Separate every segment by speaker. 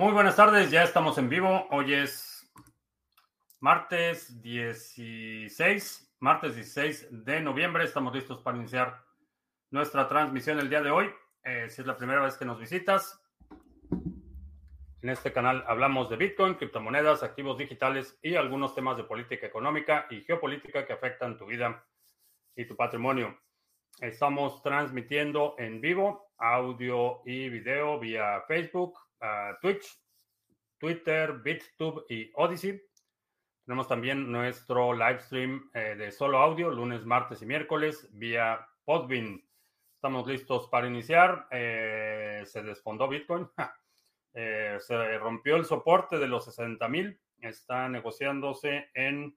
Speaker 1: Muy buenas tardes, ya estamos en vivo. Hoy es martes 16, martes 16 de noviembre. Estamos listos para iniciar nuestra transmisión el día de hoy. Eh, si es la primera vez que nos visitas, en este canal hablamos de Bitcoin, criptomonedas, activos digitales y algunos temas de política económica y geopolítica que afectan tu vida y tu patrimonio. Estamos transmitiendo en vivo audio y video vía Facebook, Twitch, Twitter, BitTube y Odyssey. Tenemos también nuestro live stream eh, de solo audio, lunes, martes y miércoles, vía Podbean. Estamos listos para iniciar. Eh, se desfondó Bitcoin. Eh, se rompió el soporte de los 60 mil. Está negociándose en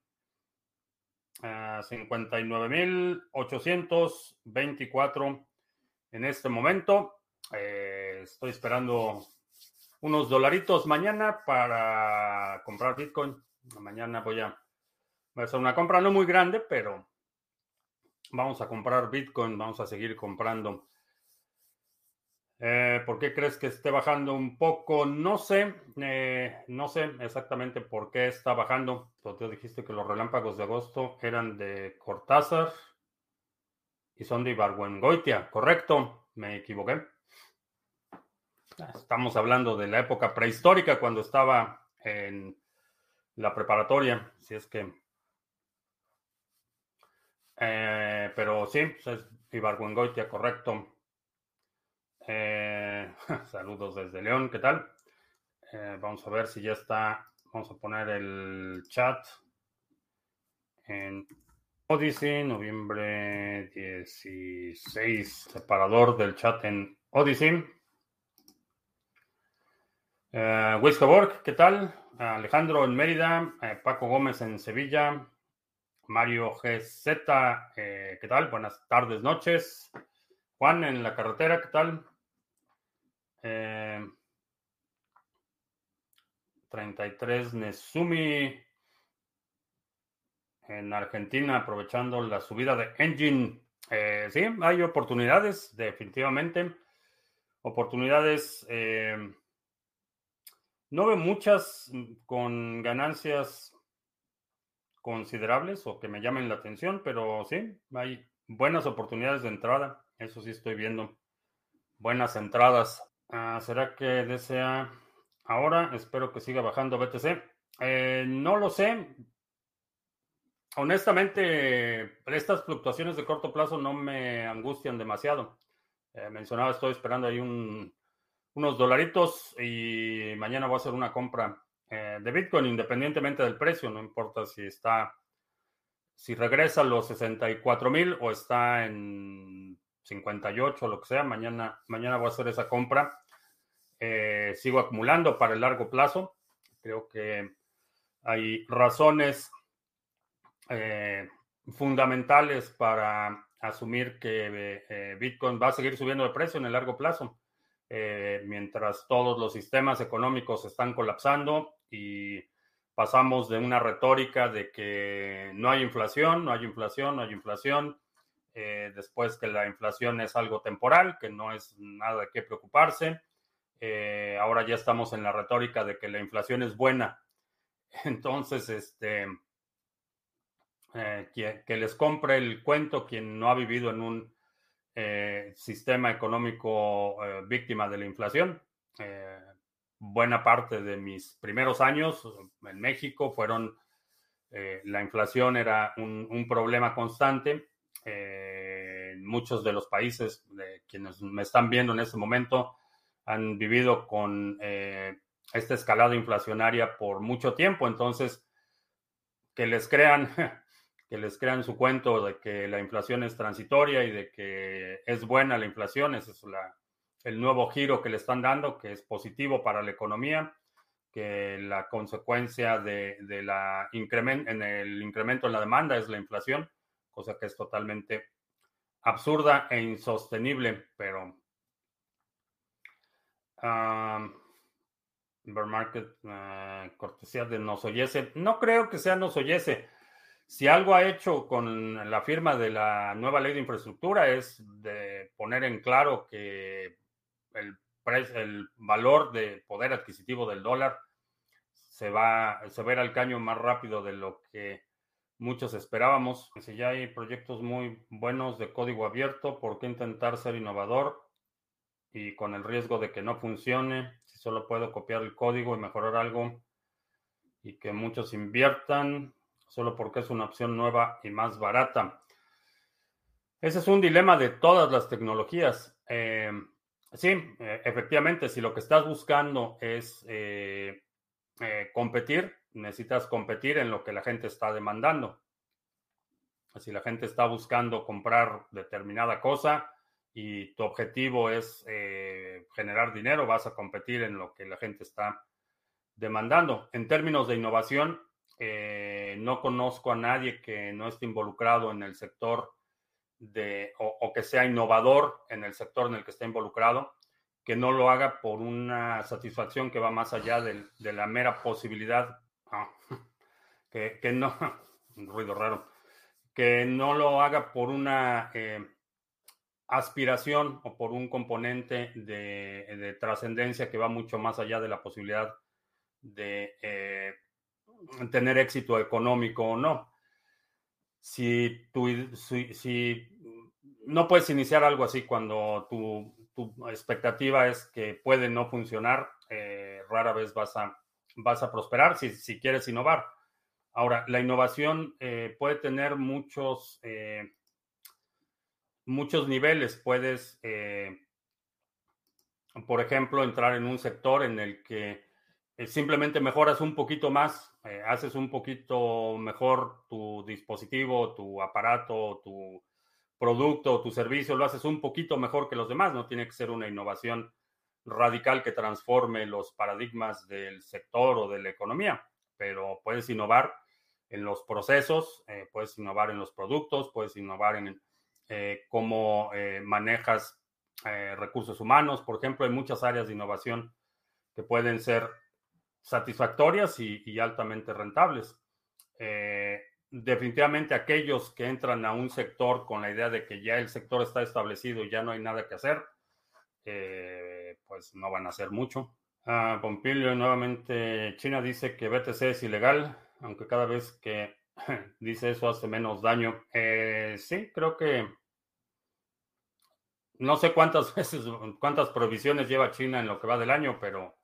Speaker 1: 59.824 en este momento. estoy esperando unos dolaritos mañana para comprar Bitcoin. Mañana voy a, hacer una compra no muy grande, pero vamos a comprar Bitcoin, vamos a seguir comprando. Eh, ¿Por qué crees que esté bajando un poco? No sé, eh, no sé exactamente por qué está bajando. Tú dijiste que los relámpagos de agosto eran de Cortázar y son de Ibargüengoitia, correcto, me equivoqué. Estamos hablando de la época prehistórica cuando estaba en la preparatoria, si es que... Eh, pero sí, pues, es Ibargüengoitia, correcto. Eh, saludos desde León, ¿qué tal? Eh, vamos a ver si ya está. Vamos a poner el chat en Odyssey, noviembre 16, separador del chat en Odyssey. Uh, ¿qué tal? Alejandro en Mérida, eh, Paco Gómez en Sevilla, Mario GZ, eh, ¿qué tal? Buenas tardes, noches. Juan en la carretera, ¿qué tal? 33 Nesumi en Argentina, aprovechando la subida de Engine. sí, hay oportunidades, definitivamente. Oportunidades no veo muchas mm, con ganancias considerables o que me llamen la atención, pero sí, hay buenas oportunidades de entrada. Eso sí estoy viendo. Buenas entradas. Ah, ¿Será que desea ahora? Espero que siga bajando BTC. Eh, no lo sé. Honestamente, estas fluctuaciones de corto plazo no me angustian demasiado. Eh, mencionaba, estoy esperando ahí un unos dolaritos y mañana voy a hacer una compra eh, de Bitcoin independientemente del precio, no importa si está, si regresa a los 64 mil o está en 58 o lo que sea, mañana, mañana voy a hacer esa compra. Eh, sigo acumulando para el largo plazo. Creo que hay razones eh, fundamentales para asumir que Bitcoin va a seguir subiendo de precio en el largo plazo. Eh, mientras todos los sistemas económicos están colapsando y pasamos de una retórica de que no hay inflación, no hay inflación, no hay inflación, eh, después que la inflación es algo temporal, que no es nada qué preocuparse. Eh, ahora ya estamos en la retórica de que la inflación es buena. Entonces, este, que les compre el cuento quien no ha vivido en un eh, sistema económico eh, víctima de la inflación. Eh, buena parte de mis primeros años en México fueron, la inflación era un, problema constante. muchos de los países de quienes me están viendo en este momento han vivido con esta escalada inflacionaria por mucho tiempo. Entonces, que les crean que les crean su cuento de que la inflación es transitoria y de que es buena la inflación, ese es el nuevo giro que le están dando, que es positivo para la economía, que la consecuencia de, la incremento, en el incremento en la demanda es la inflación, cosa que es totalmente absurda e insostenible, pero um, cortesía de Nosoyese, no creo que sea Nosoyese. Si algo ha hecho con la firma de la nueva ley de infraestructura es de poner en claro que el valor de poder adquisitivo del dólar se va, se a al caño más rápido de lo que muchos esperábamos. Si ya hay proyectos muy buenos de código abierto, ¿por qué intentar ser innovador y con el riesgo de que no funcione? Si solo puedo copiar el código y mejorar algo y que muchos inviertan solo porque es una opción nueva y más barata. Ese es un dilema de todas las tecnologías. Eh, sí, eh, efectivamente, si lo que estás buscando es eh, competir, necesitas competir en lo que la gente está demandando. Si la gente está buscando comprar determinada cosa y tu objetivo es generar dinero, vas a competir en lo que la gente está demandando. En términos de innovación, no conozco a nadie que no esté involucrado en el sector de, o, que sea innovador en el sector en el que está involucrado, que no lo haga por una satisfacción que va más allá de, la mera posibilidad, ah, que, no, un ruido raro, que no lo haga por una eh, aspiración o por un componente de, trascendencia que va mucho más allá de la posibilidad de eh, tener éxito económico o no si, tu, si, no puedes iniciar algo así cuando tu, expectativa es que puede no funcionar, eh, rara vez vas a, vas a prosperar si, si quieres innovar. Ahora, la innovación eh, puede tener muchos, eh, muchos niveles. Puedes, por ejemplo, entrar en un sector en el que simplemente mejoras un poquito más, eh, haces un poquito mejor tu dispositivo, tu aparato, tu producto, tu servicio, lo haces un poquito mejor que los demás, no tiene que ser una innovación radical que transforme los paradigmas del sector o de la economía, pero puedes innovar en los procesos, eh, puedes innovar en los productos, puedes innovar en eh, cómo manejas recursos humanos, por ejemplo, hay muchas áreas de innovación que pueden ser satisfactorias y, altamente rentables. Eh, definitivamente aquellos que entran a un sector con la idea de que ya el sector está establecido y ya no hay nada que hacer, eh, pues no van a hacer mucho. Ah, Pompilio, nuevamente, China dice que BTC es ilegal, aunque cada vez que dice eso hace menos daño. Eh, sí, creo que no sé cuántas veces, cuántas provisiones lleva China en lo que va del año, pero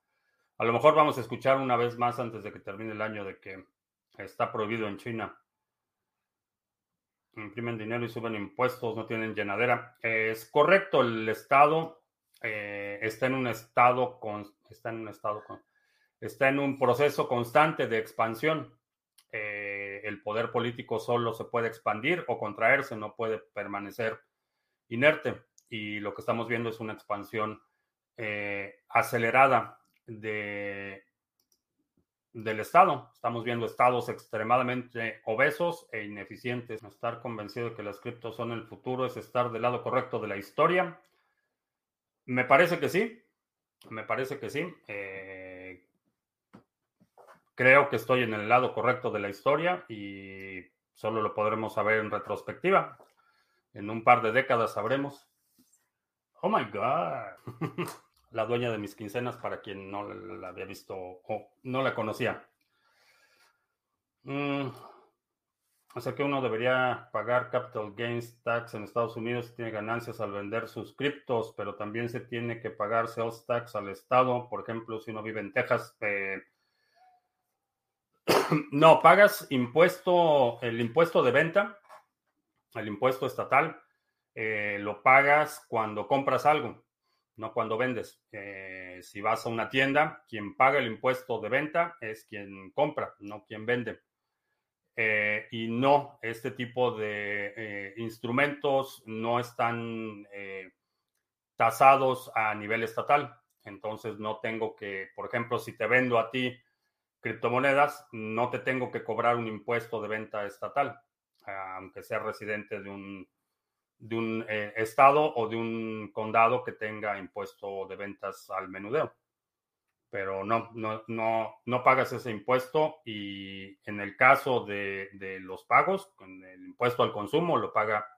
Speaker 1: a lo mejor vamos a escuchar una vez más antes de que termine el año de que está prohibido en China. Imprimen dinero y suben impuestos, no tienen llenadera. es correcto, el Estado eh, está en un estado con, está en un estado con, está en un proceso constante de expansión. Eh, el poder político solo se puede expandir o contraerse, no puede permanecer inerte. Y lo que estamos viendo es una expansión eh, acelerada de, del Estado. Estamos viendo estados extremadamente obesos e ineficientes. Estar convencido de que las criptos son el futuro es estar del lado correcto de la historia. Me parece que sí. Me parece que sí. Eh, creo que estoy en el lado correcto de la historia y solo lo podremos saber en retrospectiva. En un par de décadas sabremos. Oh my God. la dueña de mis quincenas para quien no la había visto o no la conocía. Mm, o sea que uno debería pagar capital gains tax en Estados Unidos si tiene ganancias al vender sus criptos, pero también se tiene que pagar sales tax al Estado. Por ejemplo, si uno vive en Texas, no, pagas impuesto, el impuesto de venta, el impuesto estatal, eh, lo pagas cuando compras algo no cuando vendes. Eh, si vas a una tienda, quien paga el impuesto de venta es quien compra, no quien vende. Eh, y no, este tipo de eh, instrumentos no están tasados a nivel estatal. Entonces no tengo que, por ejemplo, si te vendo a ti criptomonedas, no te tengo que cobrar un impuesto de venta estatal, aunque sea residente de un de un eh, estado o de un condado que tenga impuesto de ventas al menudeo. Pero no, no, no, no pagas ese impuesto y en el caso de, los pagos, el impuesto al consumo lo paga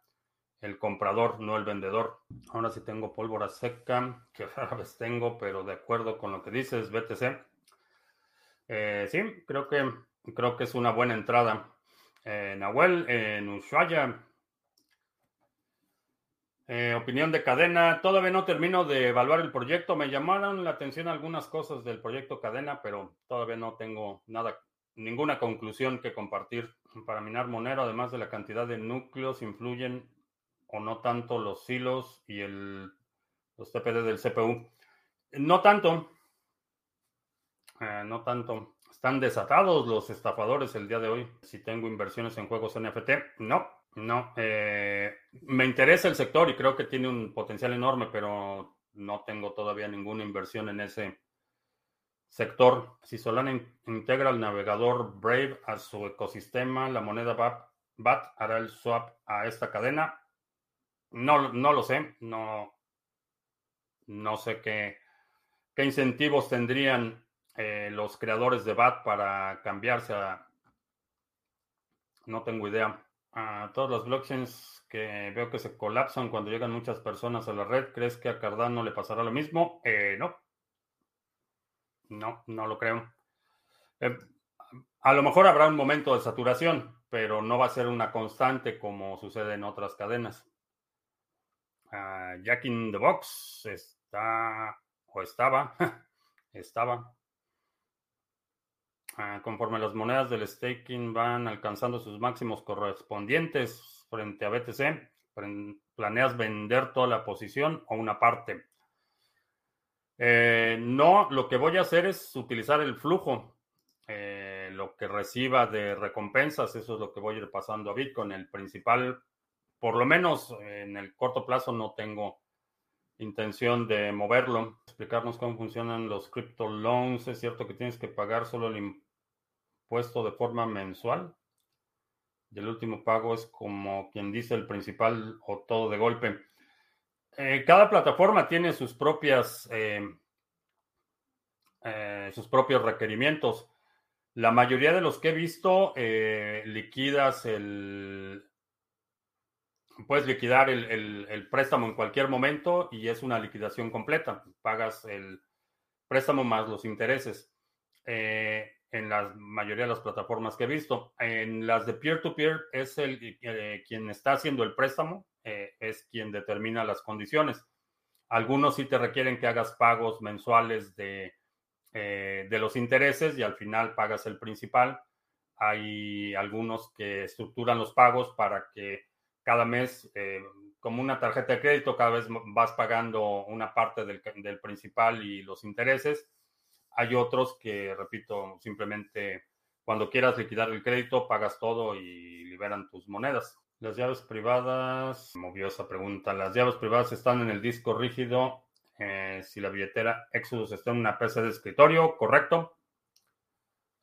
Speaker 1: el comprador, no el vendedor. Ahora sí tengo pólvora seca, que rara vez tengo, pero de acuerdo con lo que dices, BTC. Eh, sí, creo que, creo que es una buena entrada. Eh, Nahuel, en Ushuaia. Eh, opinión de cadena. Todavía no termino de evaluar el proyecto. Me llamaron la atención algunas cosas del proyecto cadena, pero todavía no tengo nada, ninguna conclusión que compartir. Para minar Monero, además de la cantidad de núcleos, influyen o no tanto los hilos y el, los TPD del CPU. No tanto. Eh, no tanto. Están desatados los estafadores el día de hoy. Si tengo inversiones en juegos NFT, no, no. Eh, me interesa el sector y creo que tiene un potencial enorme, pero no tengo todavía ninguna inversión en ese sector. Si Solana integra el navegador Brave a su ecosistema, la moneda BAT hará el swap a esta cadena. No, no lo sé, no, no sé qué, incentivos tendrían eh, los creadores de BAT para cambiarse a... No tengo idea. A todas las blockchains que veo que se colapsan cuando llegan muchas personas a la red, ¿crees que a Cardano le pasará lo mismo? Eh, no. No, no lo creo. Eh, a lo mejor habrá un momento de saturación, pero no va a ser una constante como sucede en otras cadenas. Jack in the Box está o estaba, estaba. Ah, conforme las monedas del staking van alcanzando sus máximos correspondientes frente a BTC, ¿planeas vender toda la posición o una parte? Eh, no, lo que voy a hacer es utilizar el flujo, eh, lo que reciba de recompensas, eso es lo que voy a ir pasando a Bitcoin. El principal por lo menos en el corto plazo no tengo intención de moverlo. Explicarnos cómo funcionan los crypto loans. Es cierto que tienes que pagar solo el impuesto de forma mensual. Y el último pago es como quien dice el principal o todo de golpe. Eh, cada plataforma tiene sus propias eh, eh, sus propios requerimientos. La mayoría de los que he visto liquidas el, puedes liquidar el, préstamo en cualquier momento y es una liquidación completa. Pagas el préstamo más los intereses. Eh, en la mayoría de las plataformas que he visto. En las de peer-to-peer es el eh, quien está haciendo el préstamo, eh, es quien determina las condiciones. Algunos sí te requieren que hagas pagos mensuales de, de los intereses y al final pagas el principal. Hay algunos que estructuran los pagos para que cada mes, eh, como una tarjeta de crédito, cada vez vas pagando una parte del, principal y los intereses. Hay otros que, repito, simplemente cuando quieras liquidar el crédito, pagas todo y liberan tus monedas. Las llaves privadas, movió esa pregunta. Las llaves privadas están en el disco rígido. Eh, si la billetera Exodus está en una PC de escritorio, correcto.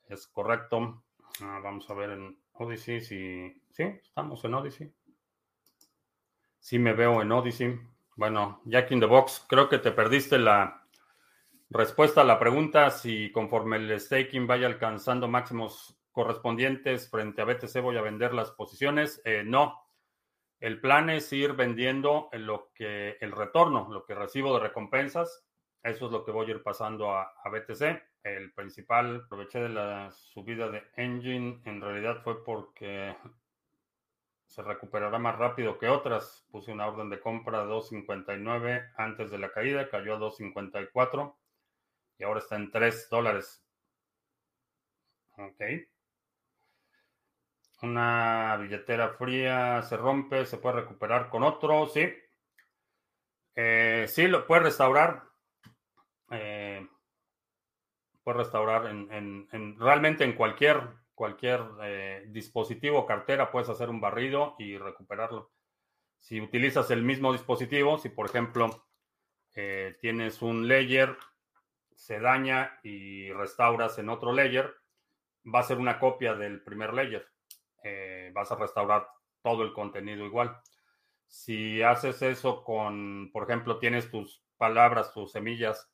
Speaker 1: Es correcto. Ah, vamos a ver en Odyssey si. Sí, estamos en Odyssey. Sí me veo en Odyssey. Bueno, Jack in the Box, creo que te perdiste la respuesta a la pregunta si conforme el staking vaya alcanzando máximos correspondientes frente a BTC voy a vender las posiciones. Eh, no. El plan es ir vendiendo lo que el retorno, lo que recibo de recompensas. Eso es lo que voy a ir pasando a, a BTC. El principal, aproveché de la subida de Engine, en realidad fue porque se recuperará más rápido que otras. Puse una orden de compra de 2.59 antes de la caída, cayó a 2.54 y ahora está en 3 dólares. Ok. Una billetera fría se rompe, se puede recuperar con otro, sí. Eh, sí, lo puede restaurar. Eh, puede restaurar en, realmente en cualquier cualquier eh, dispositivo, cartera, puedes hacer un barrido y recuperarlo. Si utilizas el mismo dispositivo, si por ejemplo eh, tienes un layer, se daña y restauras en otro layer, va a ser una copia del primer layer. Eh, vas a restaurar todo el contenido igual. Si haces eso con, por ejemplo, tienes tus palabras, tus semillas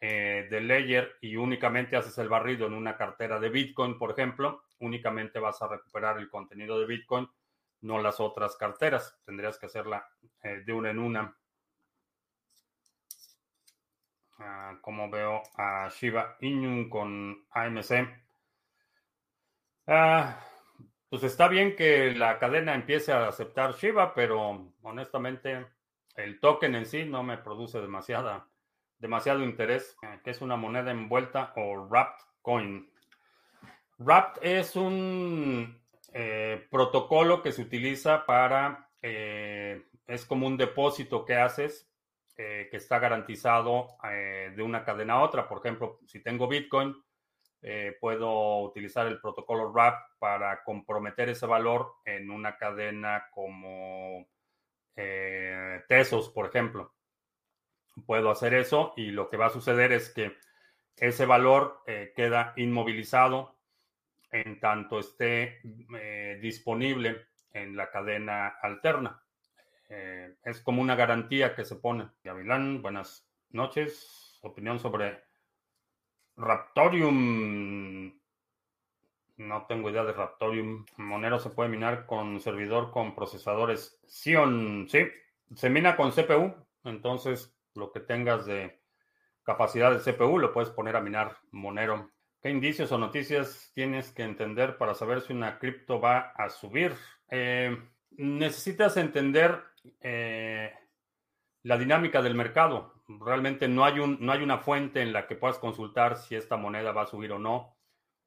Speaker 1: eh, de Layer y únicamente haces el barrido en una cartera de Bitcoin, por ejemplo, únicamente vas a recuperar el contenido de Bitcoin, no las otras carteras. Tendrías que hacerla eh, de una en una. Ah, como veo a Shiba Inu con AMC. Ah, pues está bien que la cadena empiece a aceptar Shiba, pero honestamente el token en sí no me produce demasiada, demasiado interés, eh, que es una moneda envuelta o wrapped coin. Wrapped es un eh, protocolo que se utiliza para, eh, es como un depósito que haces que está garantizado de una cadena a otra. Por ejemplo, si tengo Bitcoin, puedo utilizar el protocolo WRAP para comprometer ese valor en una cadena como Tesos, por ejemplo. Puedo hacer eso y lo que va a suceder es que ese valor queda inmovilizado en tanto esté eh, disponible en la cadena alterna. Eh, es como una garantía que se pone. Gavilán, buenas noches. Opinión sobre Raptorium. No tengo idea de Raptorium. Monero se puede minar con servidor con procesadores Xeon. Sí, se mina con CPU. Entonces, lo que tengas de capacidad de CPU lo puedes poner a minar Monero. ¿Qué indicios o noticias tienes que entender para saber si una cripto va a subir? Eh, necesitas entender eh, la dinámica del mercado. Realmente no hay, un, no hay una fuente en la que puedas consultar si esta moneda va a subir o no.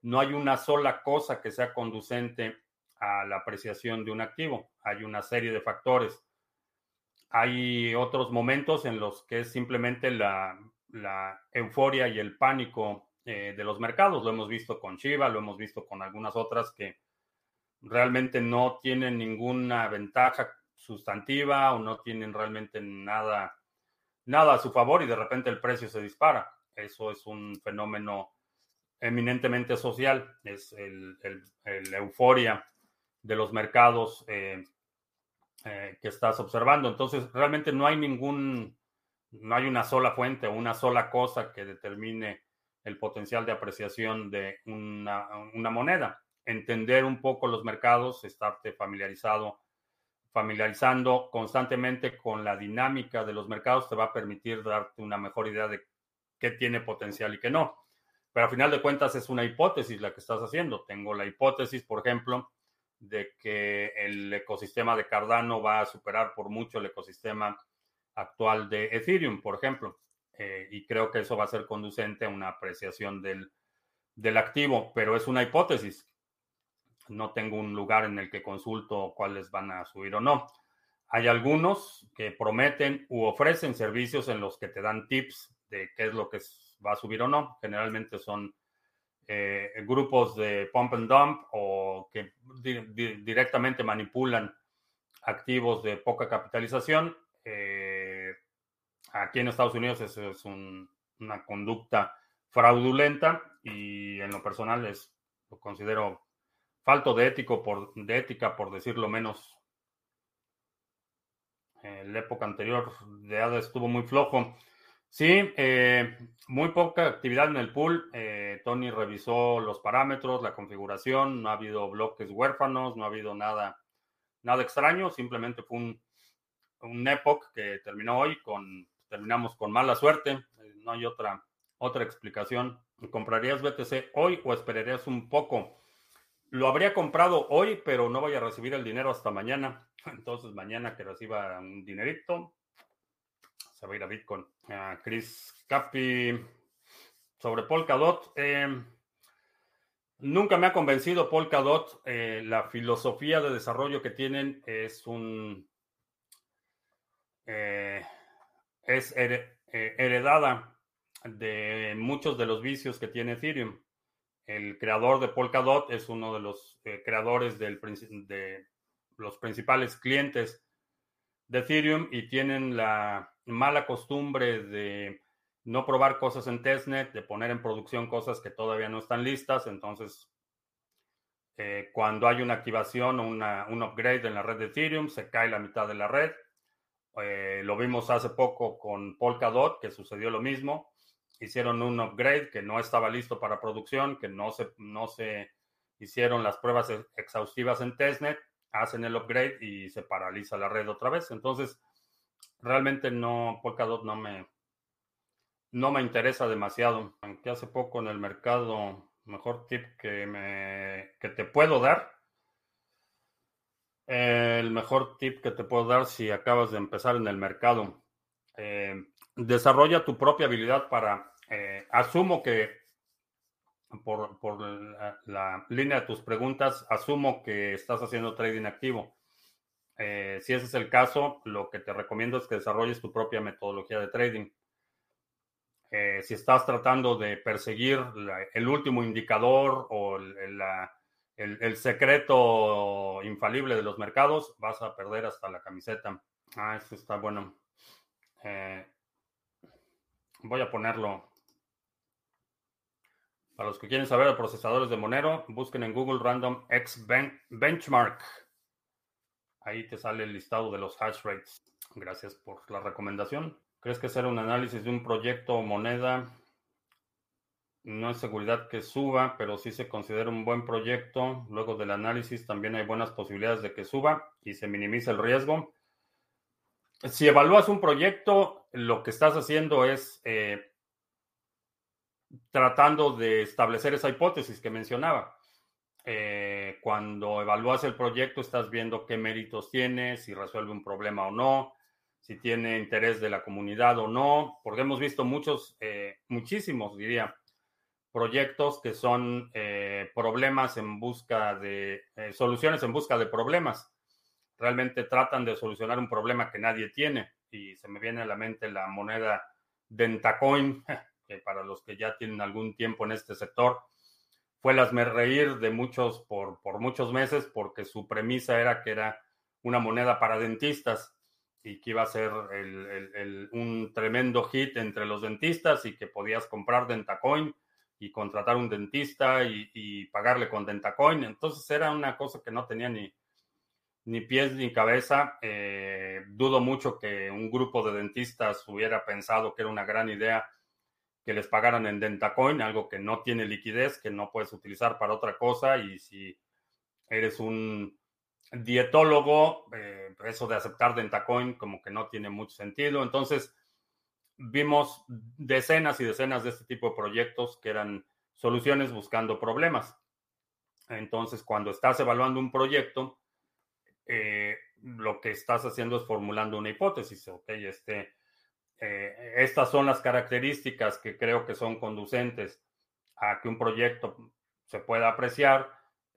Speaker 1: No hay una sola cosa que sea conducente a la apreciación de un activo. Hay una serie de factores. Hay otros momentos en los que es simplemente la, euforia y el pánico eh, de los mercados. Lo hemos visto con Chiva, lo hemos visto con algunas otras que realmente no tienen ninguna ventaja sustantiva o no tienen realmente nada, nada a su favor y de repente el precio se dispara. Eso es un fenómeno eminentemente social, es el, euforia de los mercados eh, eh, que estás observando. Entonces, realmente no hay ningún, no hay una sola fuente o una sola cosa que determine el potencial de apreciación de una, moneda. Entender un poco los mercados, estarte familiarizado, familiarizando constantemente con la dinámica de los mercados te va a permitir darte una mejor idea de qué tiene potencial y qué no. Pero a final de cuentas es una hipótesis la que estás haciendo. Tengo la hipótesis, por ejemplo, de que el ecosistema de Cardano va a superar por mucho el ecosistema actual de Ethereum, por ejemplo. Eh, y creo que eso va a ser conducente a una apreciación del, del activo, pero es una hipótesis. No tengo un lugar en el que consulto cuáles van a subir o no. Hay algunos que prometen u ofrecen servicios en los que te dan tips de qué es lo que va a subir o no. Generalmente son eh, grupos de pump and dump o que directamente manipulan activos de poca capitalización. Eh, Aquí en Estados Unidos eso es una conducta fraudulenta y en lo personal es, lo considero falto de, ético por, de ética, por decirlo menos. En la época anterior de ADA estuvo muy flojo. Sí, eh, muy poca actividad en el pool. Eh, Tony revisó los parámetros, la configuración, no ha habido bloques huérfanos, no ha habido nada, nada extraño, simplemente fue un, un epoch que terminó hoy con terminamos con mala suerte. Eh, no hay otra, otra explicación. ¿Comprarías BTC hoy o esperarías un poco? Lo habría comprado hoy, pero no voy a recibir el dinero hasta mañana. Entonces, mañana que reciba un dinerito, se va a ir a Bitcoin. Chris Capi, sobre Polkadot. Eh, nunca me ha convencido Polkadot. Eh, la filosofía de desarrollo que tienen es un. Eh, es eh, heredada de muchos de los vicios que tiene Ethereum. El creador de Polkadot es uno de los creadores de los principales clientes de Ethereum y tienen la mala costumbre de no probar cosas en testnet, de poner en producción cosas que todavía no están listas. Entonces, eh, cuando hay una activación o un upgrade en la red de Ethereum, se cae la mitad de la red eh, lo vimos hace poco con Polkadot, que sucedió lo mismo. Hicieron un upgrade que no estaba listo para producción, que no se, no se hicieron las pruebas exhaustivas en testnet hacen el upgrade y se paraliza la red otra vez. Entonces, realmente no, Polkadot no me, no me interesa demasiado. Aunque hace poco en el mercado, mejor tip que, me, que te puedo dar. el mejor tip que te puedo dar si acabas de empezar en el mercado. Eh, desarrolla tu propia habilidad para, eh, asumo que por, por la, línea de tus preguntas, asumo que estás haciendo trading activo. Eh, si ese es el caso, lo que te recomiendo es que desarrolles tu propia metodología de trading. Eh, si estás tratando de perseguir el último indicador o el, secreto infalible de los mercados, vas a perder hasta la camiseta. Ah, eso está bueno. Eh, voy a ponerlo para los que quieren saber de procesadores de Monero, busquen en Google Random X Benchmark. Ahí te sale el listado de los hash rates. Gracias por la recomendación. ¿Crees que hacer un análisis de un proyecto o moneda no es seguridad que suba, pero sí se considera un buen proyecto? Luego del análisis también hay buenas posibilidades de que suba y se minimice el riesgo. Si evalúas un proyecto, lo que estás haciendo es eh, tratando de establecer esa hipótesis que mencionaba. Eh, cuando evalúas el proyecto, estás viendo qué méritos tiene, si resuelve un problema o no, si tiene interés de la comunidad o no, porque hemos visto muchos, eh, muchísimos, diría, proyectos que son eh, problemas en busca de, soluciones en busca de problemas. Realmente tratan de solucionar un problema que nadie tiene. Y se me viene a la mente la moneda Dentacoin, que para los que ya tienen algún tiempo en este sector, fue me reír de muchos por, por muchos meses porque su premisa era que era una moneda para dentistas y que iba a ser un tremendo hit entre los dentistas y que podías comprar Dentacoin y contratar un dentista y, pagarle con Dentacoin. Entonces era una cosa que no tenía ni, ni pies ni cabeza. Eh, dudo mucho que un grupo de dentistas hubiera pensado que era una gran idea que les pagaran en Dentacoin, algo que no tiene liquidez, que no puedes utilizar para otra cosa. Y si eres un dietólogo, eh, eso de aceptar Dentacoin como que no tiene mucho sentido. Entonces, vimos decenas y decenas de este tipo de proyectos que eran soluciones buscando problemas. Entonces, cuando estás evaluando un proyecto, eh, lo que estás haciendo es formulando una hipótesis, ok, este, eh, estas son las características que creo que son conducentes a que un proyecto se pueda apreciar.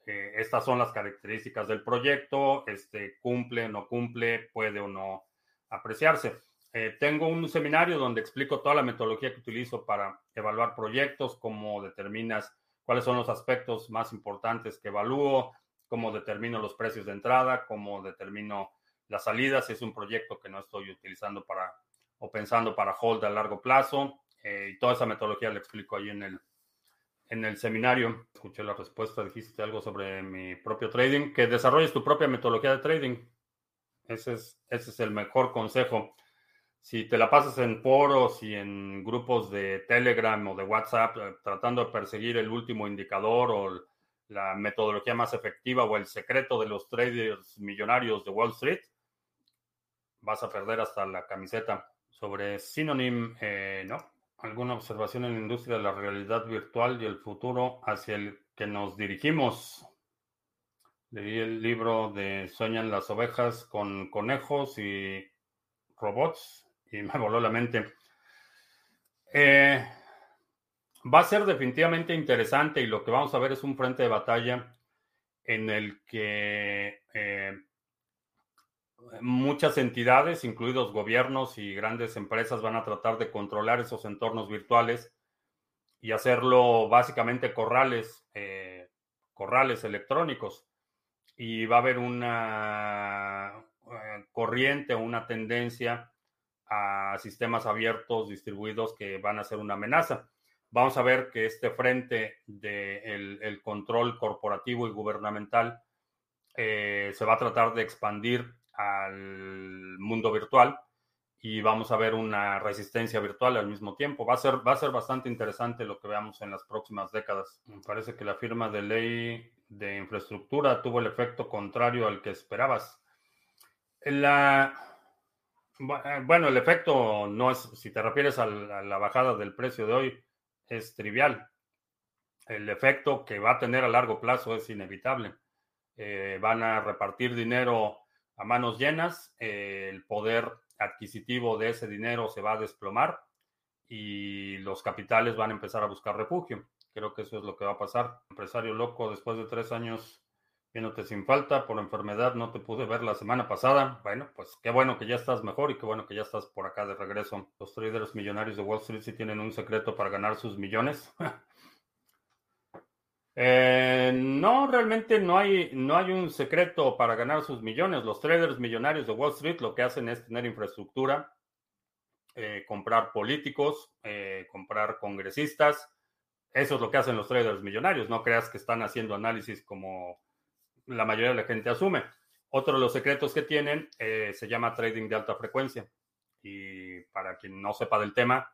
Speaker 1: Eh, estas son las características del proyecto, este, cumple, no cumple, puede o no apreciarse. Eh, tengo un seminario donde explico toda la metodología que utilizo para evaluar proyectos, cómo determinas cuáles son los aspectos más importantes que evalúo, cómo determino los precios de entrada, cómo determino las salidas, si es un proyecto que no estoy utilizando para o pensando para hold a largo plazo. Eh, y toda esa metodología la explico ahí en el, en el seminario. Escuché la respuesta, dijiste algo sobre mi propio trading, que desarrolles tu propia metodología de trading. Ese es, ese es el mejor consejo. Si te la pasas en foros y en grupos de Telegram o de WhatsApp eh, tratando de perseguir el último indicador o la metodología más efectiva o el secreto de los traders millonarios de Wall Street, vas a perder hasta la camiseta. Sobre Synonym, eh, ¿no? ¿Alguna observación en la industria de la realidad virtual y el futuro hacia el que nos dirigimos? Leí el libro de Sueñan las ovejas con conejos y robots y me voló la mente. Eh, va a ser definitivamente interesante y lo que vamos a ver es un frente de batalla en el que eh, muchas entidades, incluidos gobiernos y grandes empresas, van a tratar de controlar esos entornos virtuales y hacerlo básicamente corrales, eh, corrales electrónicos. Y va a haber una eh, corriente o una tendencia a sistemas abiertos distribuidos que van a ser una amenaza. Vamos a ver que este frente del el control corporativo y gubernamental eh, se va a tratar de expandir al mundo virtual y vamos a ver una resistencia virtual al mismo tiempo. Va a ser, va a ser bastante interesante lo que veamos en las próximas décadas. Me parece que la firma de ley de infraestructura tuvo el efecto contrario al que esperabas. La, bueno, el efecto no es, si te refieres a la bajada del precio de hoy, es trivial. El efecto que va a tener a largo plazo es inevitable. Eh, van a repartir dinero a manos llenas, eh, el poder adquisitivo de ese dinero se va a desplomar y los capitales van a empezar a buscar refugio. Creo que eso es lo que va a pasar. Empresario loco, después de tres años viéndote sin falta, por enfermedad no te pude ver la semana pasada. Bueno, pues qué bueno que ya estás mejor y qué bueno que ya estás por acá de regreso. Los traders millonarios de Wall Street sí tienen un secreto para ganar sus millones. Eh, no, realmente no hay, no hay un secreto para ganar sus millones. Los traders millonarios de Wall Street lo que hacen es tener infraestructura, eh, comprar políticos, eh, comprar congresistas. Eso es lo que hacen los traders millonarios. No creas que están haciendo análisis como la mayoría de la gente asume. Otro de los secretos que tienen se llama trading de alta frecuencia. Y para quien no sepa del tema,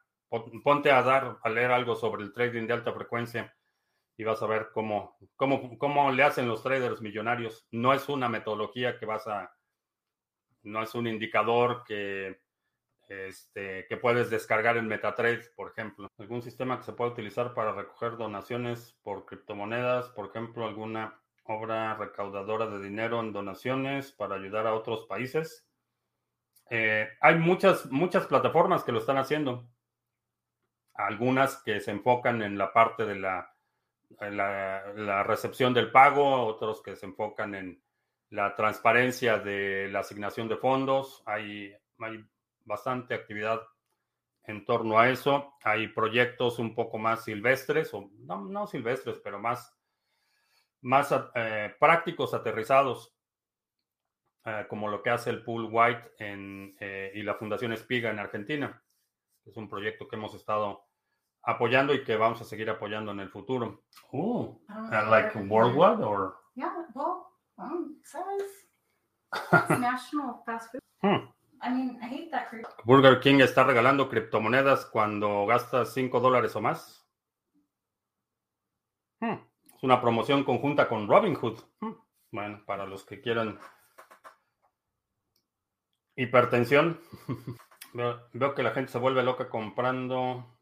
Speaker 1: ponte a dar a leer algo sobre el trading de alta frecuencia y vas a ver cómo, cómo, cómo le hacen los traders millonarios. No es una metodología que vas a, no es un indicador que, este, que puedes descargar en MetaTrade, por ejemplo. Algún sistema que se pueda utilizar para recoger donaciones por criptomonedas, por ejemplo, alguna obra recaudadora de dinero en donaciones para ayudar a otros países. Eh, hay muchas, muchas plataformas que lo están haciendo. Algunas que se enfocan en la parte de la la, recepción del pago, otros que se enfocan en la transparencia de la asignación de fondos. Hay, hay bastante actividad en torno a eso. Hay proyectos un poco más silvestres, o no, silvestres, pero más, más eh, prácticos, aterrizados, eh, como lo que hace el Pool White en, eh, y la Fundación Espiga en Argentina. Es un proyecto que hemos estado apoyando y que vamos a seguir apoyando en el futuro.
Speaker 2: Oh, like worldwide or?
Speaker 3: Yeah, well, um, says national fast food.
Speaker 1: Hmm.
Speaker 3: I mean, I hate that.
Speaker 1: Burger King está regalando criptomonedas cuando gastas 5 dólares o más. Hmm. Es una promoción conjunta con Robinhood. Hmm. Bueno, para los que quieran hipertensión. veo que la gente se vuelve loca comprando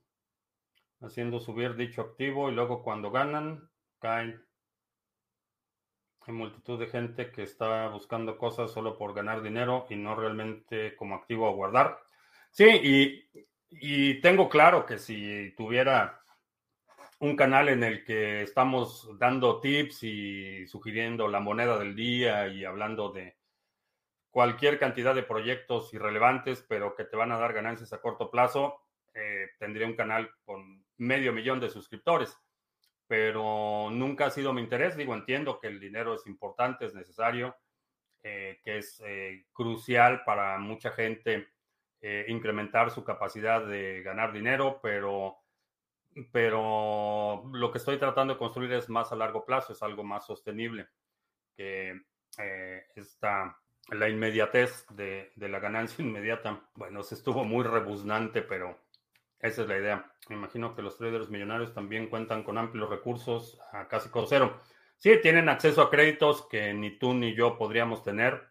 Speaker 1: haciendo subir dicho activo y luego cuando ganan, caen. Hay multitud de gente que está buscando cosas solo por ganar dinero y no realmente como activo a guardar. Sí, y, y tengo claro que si tuviera un canal en el que estamos dando tips y sugiriendo la moneda del día y hablando de cualquier cantidad de proyectos irrelevantes, pero que te van a dar ganancias a corto plazo, eh, tendría un canal con medio millón de suscriptores, pero nunca ha sido mi interés. Digo, entiendo que el dinero es importante, es necesario, eh, que es eh, crucial para mucha gente incrementar su capacidad de ganar dinero, pero, pero lo que estoy tratando de construir es más a largo plazo, es algo más sostenible, que esta la inmediatez de, de, la ganancia inmediata. Bueno, se estuvo muy rebuznante, pero esa es la idea. Me imagino que los traders millonarios también cuentan con amplios recursos a casi cero. Sí, tienen acceso a créditos que ni tú ni yo podríamos tener.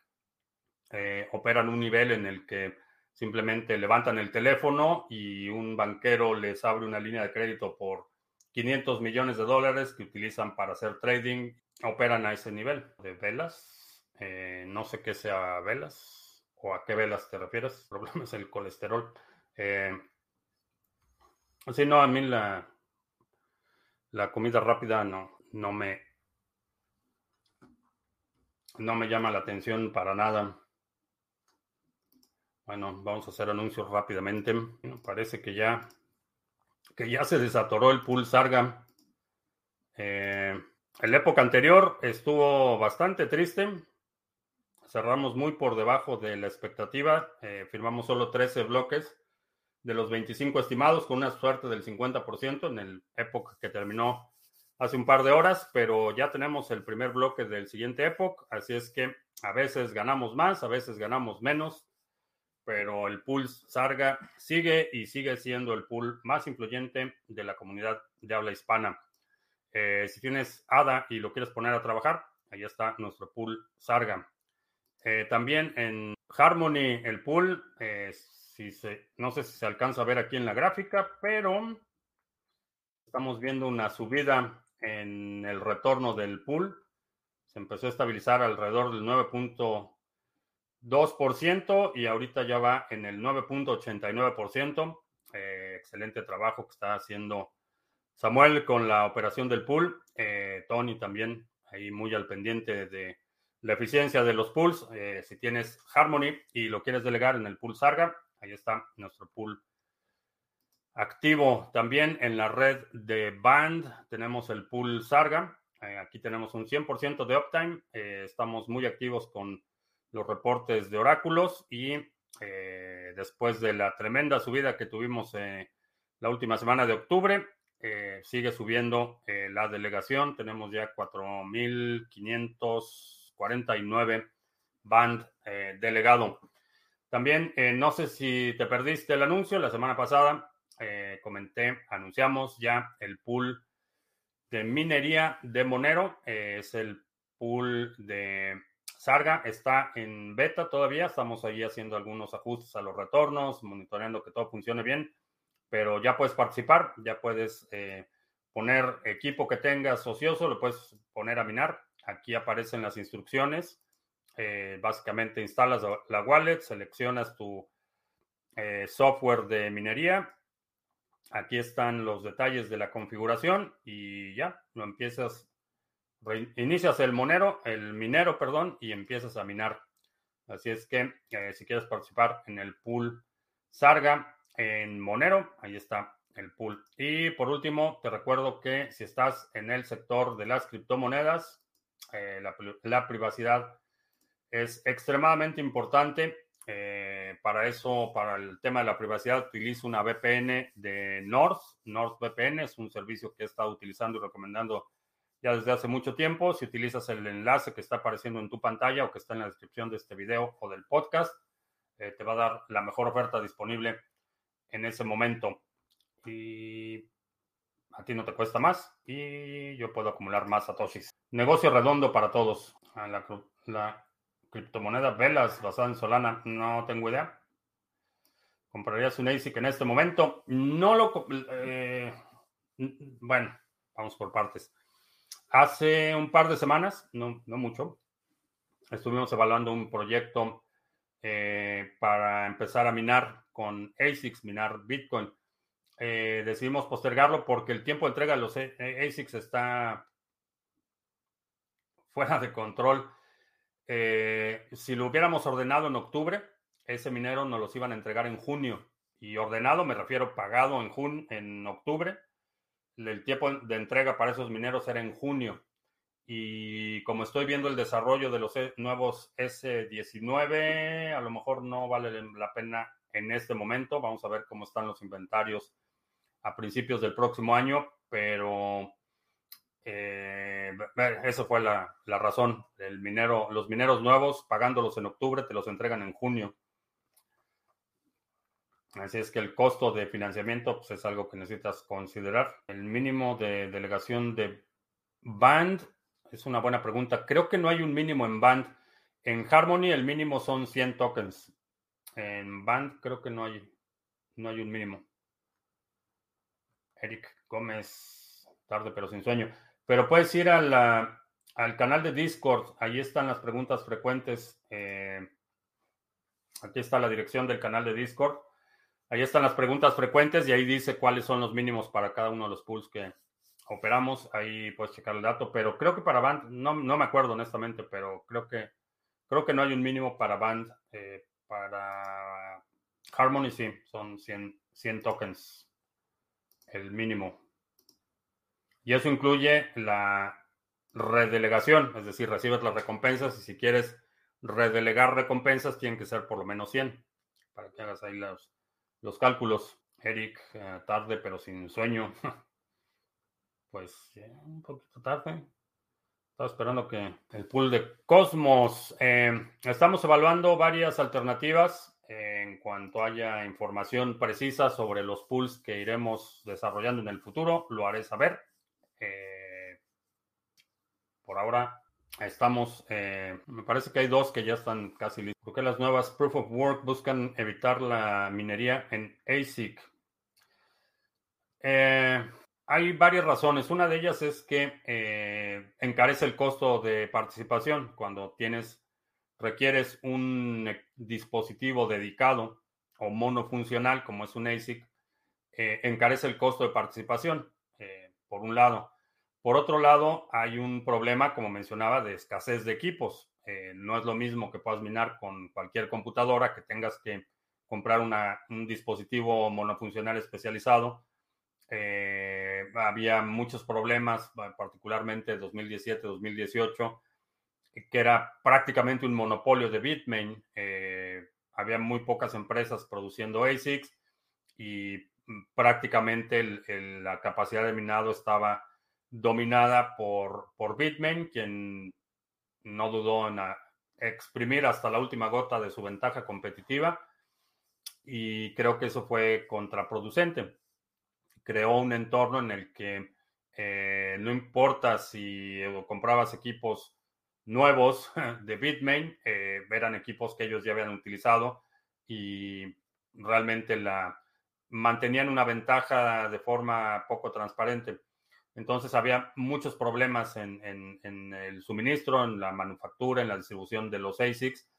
Speaker 1: Eh, operan un nivel en el que simplemente levantan el teléfono y un banquero les abre una línea de crédito por 500 millones de dólares que utilizan para hacer trading. Operan a ese nivel de velas. Eh, no sé qué sea velas o a qué velas te refieres. El problema es el colesterol. Eh, Sí, no, a mí la, la comida rápida no, no me no me llama la atención para nada. Bueno, vamos a hacer anuncios rápidamente. Parece que ya que ya se desatoró el pool Sarga. Eh, en la época anterior estuvo bastante triste. Cerramos muy por debajo de la expectativa. Eh, firmamos solo 13 bloques de los 25 estimados, con una suerte del 50% en el época que terminó hace un par de horas, pero ya tenemos el primer bloque del siguiente época, así es que a veces ganamos más, a veces ganamos menos, pero el pool Sarga sigue y sigue siendo el pool más influyente de la comunidad de habla hispana. Eh, si tienes ADA y lo quieres poner a trabajar, ahí está nuestro pool Sarga. Eh, también en Harmony, el pool, no sé si se alcanza a ver aquí en la gráfica, pero estamos viendo una subida en el retorno del pool. Se empezó a estabilizar alrededor del 9.2% y ahorita ya va en el 9.89%. Eh, excelente trabajo que está haciendo Samuel con la operación del pool. Eh, Tony también ahí muy al pendiente de la eficiencia de los pools. Eh, si tienes Harmony y lo quieres delegar en el pool Sarga, ahí está nuestro pool activo. También en la red de Band tenemos el pool Sarga. aquí tenemos un 100% de uptime. estamos muy activos con los reportes de oráculos y eh, después de la tremenda subida que tuvimos eh, la última semana de octubre. Eh, sigue subiendo la delegación. Tenemos ya 4.549 band delegado. También, no sé si te perdiste el anuncio, la semana pasada comenté, anunciamos ya el pool de minería de Monero. es el pool de Sarga está en beta todavía, estamos ahí haciendo algunos ajustes a los retornos, monitoreando que todo funcione bien, pero ya puedes participar, ya puedes eh, poner equipo que tengas ocioso, lo puedes poner a minar. Aquí aparecen las instrucciones. Eh, básicamente instalas la wallet, seleccionas tu eh, software de minería. Aquí están los detalles de la configuración y ya lo empiezas inicias el monero, el minero, perdón, y empiezas a minar. Así es que eh, si quieres participar en el pool Sarga en Monero, ahí está el pool. Y por último, te recuerdo que si estás en el sector de las criptomonedas, la, privacidad es extremadamente importante. Eh, para eso, para el tema de la privacidad, utilizo una VPN de North. NordVPN es un servicio que he estado utilizando y recomendando ya desde hace mucho tiempo. Si utilizas el enlace que está apareciendo en tu pantalla o que está en la descripción de este video o del podcast, eh, te va a dar la mejor oferta disponible en ese momento. Y a ti no te cuesta más y yo puedo acumular más satoshis. Negocio redondo para todos. La, la criptomoneda Velas basada en Solana, no tengo idea. ¿Comprarías un ASIC en este momento? No lo... Eh, bueno, vamos por partes. Hace un par de semanas, no, no mucho, estuvimos evaluando un proyecto eh, para empezar a minar con ASICs, minar Bitcoin. Eh, decidimos postergarlo porque el tiempo de entrega de los ASICs está fuera de control. Eh, si lo hubiéramos ordenado en octubre, ese minero nos los iban a entregar en junio. Y ordenado me refiero pagado en, en octubre el tiempo de entrega para esos mineros era en junio. Y como estoy viendo el desarrollo de los e, nuevos S19, a lo mejor no vale la pena en este momento. Vamos a ver cómo están los inventarios a principios del próximo año, pero eh, esa fue la, la, razón. El minero, los mineros nuevos, pagándolos en octubre, te los entregan en junio. Así es que el costo de financiamiento pues, es algo que necesitas considerar. El mínimo de delegación de Band es una buena pregunta. Creo que no hay un mínimo en Band. En Harmony el mínimo son 100 tokens. En Band creo que no hay, no hay un mínimo. Eric Gómez, tarde pero sin sueño. Pero puedes ir al canal de Discord. Ahí están las preguntas frecuentes. Eh, aquí está la dirección del canal de Discord. Ahí están las preguntas frecuentes y ahí dice cuáles son los mínimos para cada uno de los pools que operamos. Ahí puedes checar el dato, pero creo que para Band, no, no me acuerdo honestamente, pero creo que creo que no hay un mínimo para Band. Eh, para Harmony sí, son 100, 100 tokens el mínimo. Y eso incluye la redelegación, es decir, recibes las recompensas y si quieres redelegar recompensas tienen que ser por lo menos 100 para que hagas ahí los, los cálculos. Eric, eh, tarde pero sin sueño. pues un poquito tarde. Estaba esperando que el pool de Cosmos. Eh, estamos evaluando varias alternativas en cuanto haya información precisa sobre los pools que iremos desarrollando en el futuro. Lo haré saber. Eh, por ahora estamos, eh, me parece que hay dos que ya están casi listos. Porque las nuevas Proof of Work buscan evitar la minería en ASIC. Eh, hay varias razones. Una de ellas es que encarece el costo de participación cuando tienes, requieres un dispositivo dedicado o monofuncional como es un ASIC, encarece el costo de participación, por un lado. Por otro lado, hay un problema, como mencionaba, de escasez de equipos. Eh, no es lo mismo que puedas minar con cualquier computadora, que tengas que comprar un dispositivo monofuncional especializado. Eh, había muchos problemas, particularmente en 2017-2018, que era prácticamente un monopolio de Bitmain. Eh, había muy pocas empresas produciendo ASICs y mm, prácticamente la capacidad de minado estaba dominada por, por Bitmain, quien no dudó en exprimir hasta la última gota de su ventaja competitiva y creo que eso fue contraproducente. Creó un entorno en el que eh, no importa si comprabas equipos nuevos de Bitmain, eh, eran equipos que ellos ya habían utilizado y realmente la mantenían una ventaja de forma poco transparente. Entonces había muchos problemas en, el suministro, en la manufactura, en la distribución de los ASICs,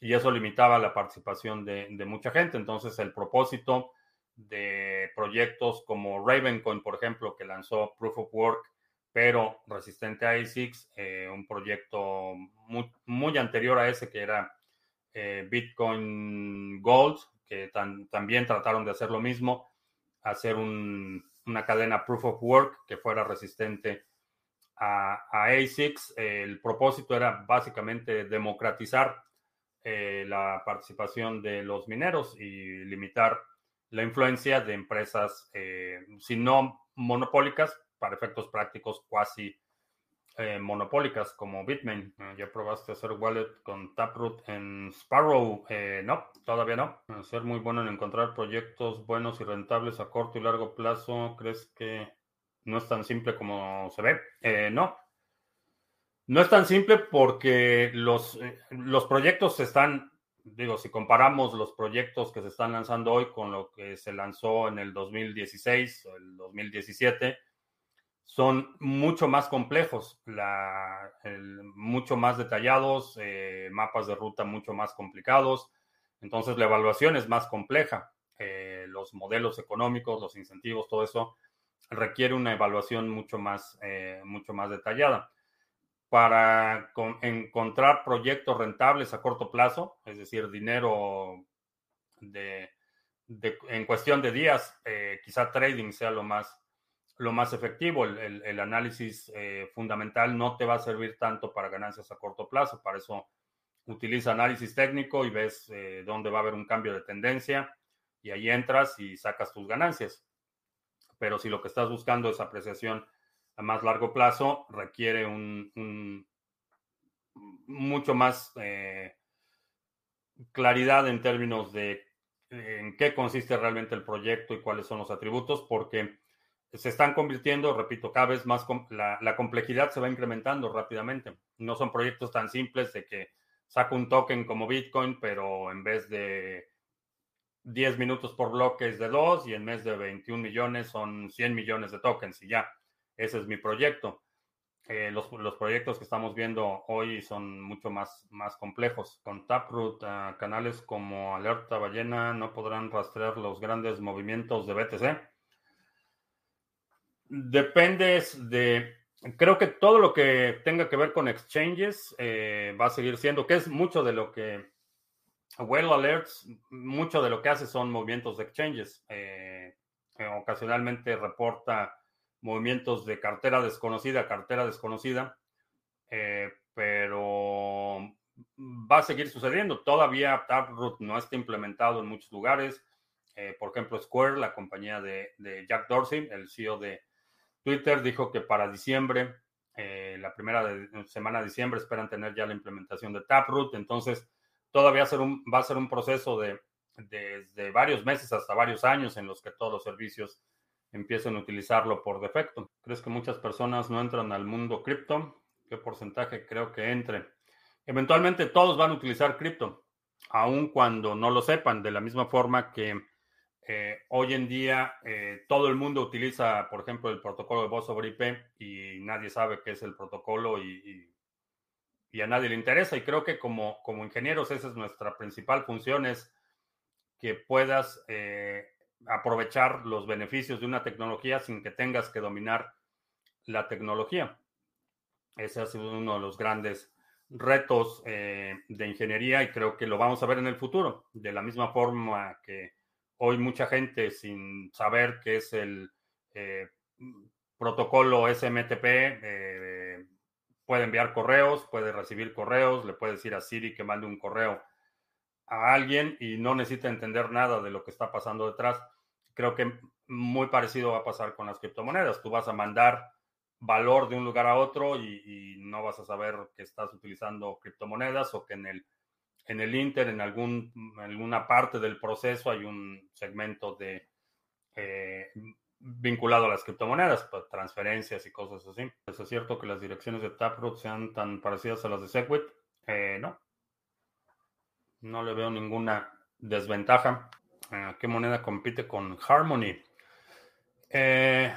Speaker 1: y eso limitaba la participación de, mucha gente. Entonces el propósito de proyectos como Ravencoin, por ejemplo, que lanzó Proof of Work, pero resistente a ASICs, eh, un proyecto muy, anterior a ese que era eh, Bitcoin Gold, que también trataron de hacer lo mismo, hacer un una cadena proof of work que fuera resistente a, ASICs. El propósito era básicamente democratizar eh, la participación de los mineros y limitar la influencia de empresas, eh, si no monopólicas, para efectos prácticos cuasi eh, monopólicas como Bitmain. Eh, ¿Ya probaste hacer wallet con Taproot en Sparrow? Eh, no, todavía no. Ser muy bueno en encontrar proyectos buenos y rentables a corto y largo plazo. ¿Crees que no es tan simple como se ve? no. No es tan simple porque los, los proyectos están, digo, si comparamos los proyectos que se están lanzando hoy con lo que se lanzó en el 2016 o el 2017, son mucho más complejos, mucho más detallados, eh, mapas de ruta mucho más complicados. Entonces la evaluación es más compleja. Eh, los modelos económicos, los incentivos, todo eso requiere una evaluación mucho más, eh, mucho más detallada. Para encontrar proyectos rentables a corto plazo, es decir, dinero en cuestión de días, quizá trading sea lo más lo más efectivo. El, análisis eh, fundamental no te va a servir tanto para ganancias a corto plazo. Para eso utiliza análisis técnico y ves eh, dónde va a haber un cambio de tendencia y ahí entras y sacas tus ganancias. Pero si lo que estás buscando es apreciación a más largo plazo, requiere un, mucho más eh, claridad en términos de en qué consiste realmente el proyecto y cuáles son los atributos, porque se están convirtiendo, repito, cada vez más, la, la, complejidad se va incrementando rápidamente. No son proyectos tan simples de que saco un token como Bitcoin, pero en vez de 10 minutos por bloque es de 2 y en vez de 21 millones son 100 millones de tokens y ya, ese es mi proyecto. Eh, los, los, proyectos que estamos viendo hoy son mucho más, más complejos. Con Taproot, uh, canales como Alerta Ballena no podrán rastrear los grandes movimientos de BTC. Depende de, creo que todo lo que tenga que ver con exchanges eh, va a seguir siendo, que es mucho de lo que Well Alerts, mucho de lo que hace son movimientos de exchanges. Eh, eh, ocasionalmente reporta movimientos de cartera desconocida, cartera desconocida, pero va a seguir sucediendo. Todavía Taproot no está implementado en muchos lugares. por ejemplo, Square, la compañía de, de Jack Dorsey, el CEO de, Twitter dijo que para diciembre, eh, la primera semana de diciembre, esperan tener ya la implementación de Taproot. Entonces, todavía va a ser un proceso de varios meses hasta varios años en los que todos los servicios empiecen a utilizarlo por defecto. ¿Crees que muchas personas no entran al mundo cripto? ¿Qué porcentaje creo que entre? Eventualmente todos van a utilizar cripto, aun cuando no lo sepan, de la misma forma que eh, hoy en día eh, todo el mundo utiliza, por ejemplo, el protocolo de voz sobre IP y nadie sabe qué es el protocolo y, y, a nadie le interesa. Y creo que como, como ingenieros esa es nuestra principal función, es que puedas eh, aprovechar los beneficios de una tecnología sin que tengas que dominar la tecnología. Ese ha sido uno de los grandes retos de ingeniería y creo que lo vamos a ver en el futuro. De la misma forma que Hoy mucha gente sin saber qué es el eh, protocolo SMTP eh, puede enviar correos, puede recibir correos, le puede decir a Siri que mande un correo a alguien y no necesita entender nada de lo que está pasando detrás. Creo que muy parecido va a pasar con las criptomonedas. Tú vas a mandar valor de un lugar a otro y, y no vas a saber que estás utilizando criptomonedas o que en el en el Inter, en algún, alguna parte del proceso, hay un segmento de eh, vinculado a las criptomonedas, pues, transferencias y cosas así. ¿Es cierto que las direcciones de Taproot sean tan parecidas a las de Segwit? Eh, no. No le veo ninguna desventaja. Eh, ¿Qué moneda compite con Harmony? hay,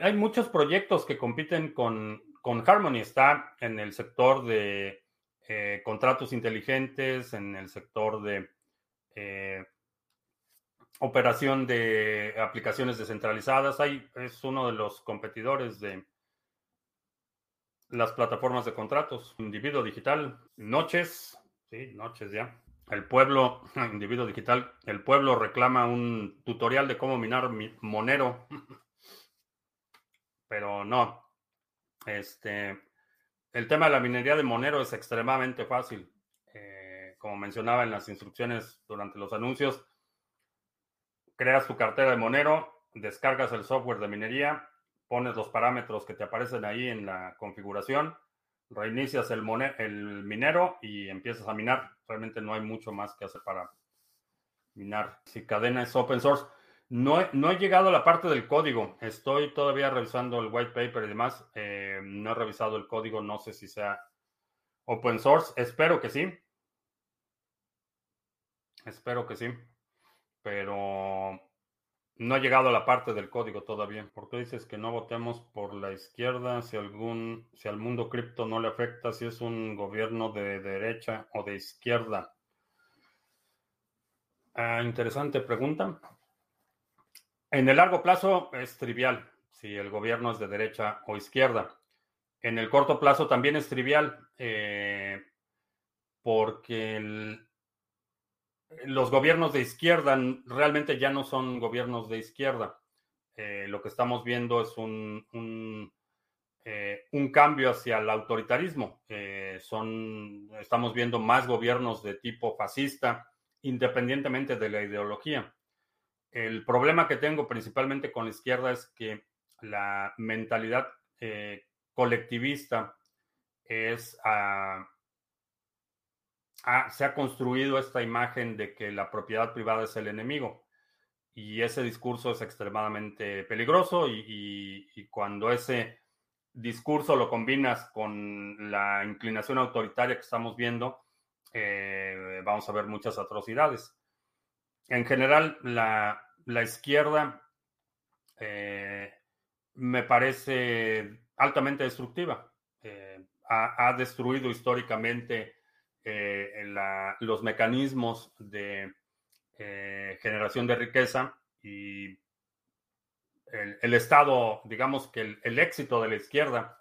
Speaker 1: hay, muchos proyectos que compiten con, con Harmony. Está en el sector de eh, contratos inteligentes en el sector de eh, operación de aplicaciones descentralizadas. Ahí es uno de los competidores de las plataformas de contratos. Individuo digital, noches, sí, noches ya. El pueblo, individuo digital, el pueblo reclama un tutorial de cómo minar Monero. Pero no. Este, el tema de la minería de Monero es extremadamente fácil. Eh, como mencionaba en las instrucciones durante los anuncios, creas tu cartera de Monero, descargas el software de minería, pones los parámetros que te aparecen ahí en la configuración, reinicias el, el minero y empiezas a minar. Realmente no hay mucho más que hacer para minar. Si cadena es open source. No he, llegado a la parte del código. Estoy todavía revisando el white paper y demás. Eh, no he revisado el código. No sé si sea open source. Espero que sí. Espero que sí. Pero no he llegado a la parte del código todavía. ¿Por qué dices que no votemos por la izquierda si algún, si al mundo cripto no le afecta si es un gobierno de derecha o de izquierda? Ah, interesante pregunta. En el largo plazo es trivial si el gobierno es de derecha o izquierda. En el corto plazo también es trivial eh, porque los gobiernos de izquierda realmente ya no son gobiernos de izquierda. Eh, lo que estamos viendo es un, un, eh, cambio hacia el autoritarismo. son, estamos viendo más gobiernos de tipo fascista, independientemente de la ideología. El problema que tengo principalmente con la izquierda es que la mentalidad eh, colectivista es ah, ah, se ha construido esta imagen de que la propiedad privada es el enemigo. Y ese discurso es extremadamente peligroso y, cuando ese discurso lo combinas con la inclinación autoritaria que estamos viendo, eh, vamos a ver muchas atrocidades en general, la, izquierda eh, me parece altamente destructiva. Eh, ha, destruido históricamente eh, los mecanismos de generación de riqueza y el, Estado, digamos que el éxito de la izquierda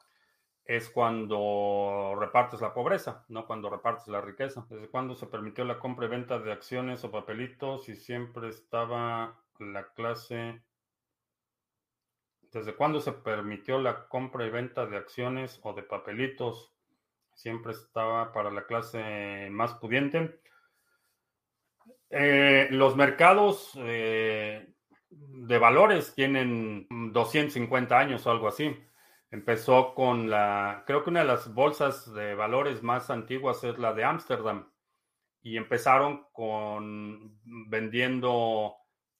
Speaker 1: es cuando repartes la pobreza, no cuando repartes la riqueza. ¿Desde cuándo se permitió la compra y venta de acciones o papelitos y siempre estaba la clase... ¿Desde cuándo se permitió la compra y venta de acciones o de papelitos? Siempre estaba para la clase más pudiente. Eh, los mercados eh, de valores tienen 250 años o algo así. Empezó con la, creo que una de las bolsas de valores más antiguas es la de Ámsterdam. Y empezaron con vendiendo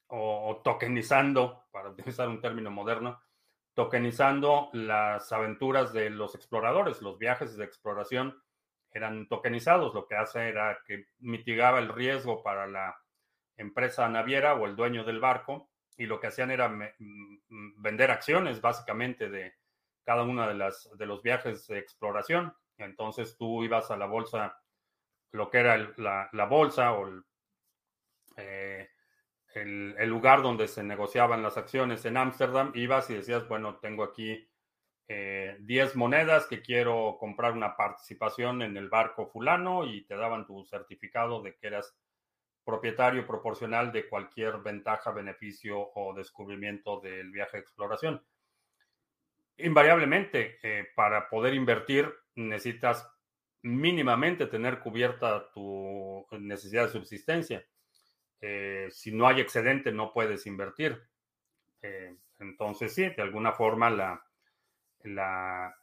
Speaker 1: o, tokenizando, para utilizar un término moderno, tokenizando las aventuras de los exploradores. Los viajes de exploración eran tokenizados, lo que hace era que mitigaba el riesgo para la empresa naviera o el dueño del barco y lo que hacían era vender acciones básicamente de cada uno de, las, de los viajes de exploración. Entonces tú ibas a la bolsa, lo que era la, bolsa o eh, el, el, lugar donde se negociaban las acciones en Ámsterdam, ibas y decías, bueno, tengo aquí 10 eh, monedas que quiero comprar una participación en el barco fulano y te daban tu certificado de que eras propietario proporcional de cualquier ventaja, beneficio o descubrimiento del viaje de exploración. Invariablemente, eh, para poder invertir necesitas mínimamente tener cubierta tu necesidad de subsistencia. Eh, si no hay excedente, no puedes invertir. entonces, sí, de alguna forma la, la,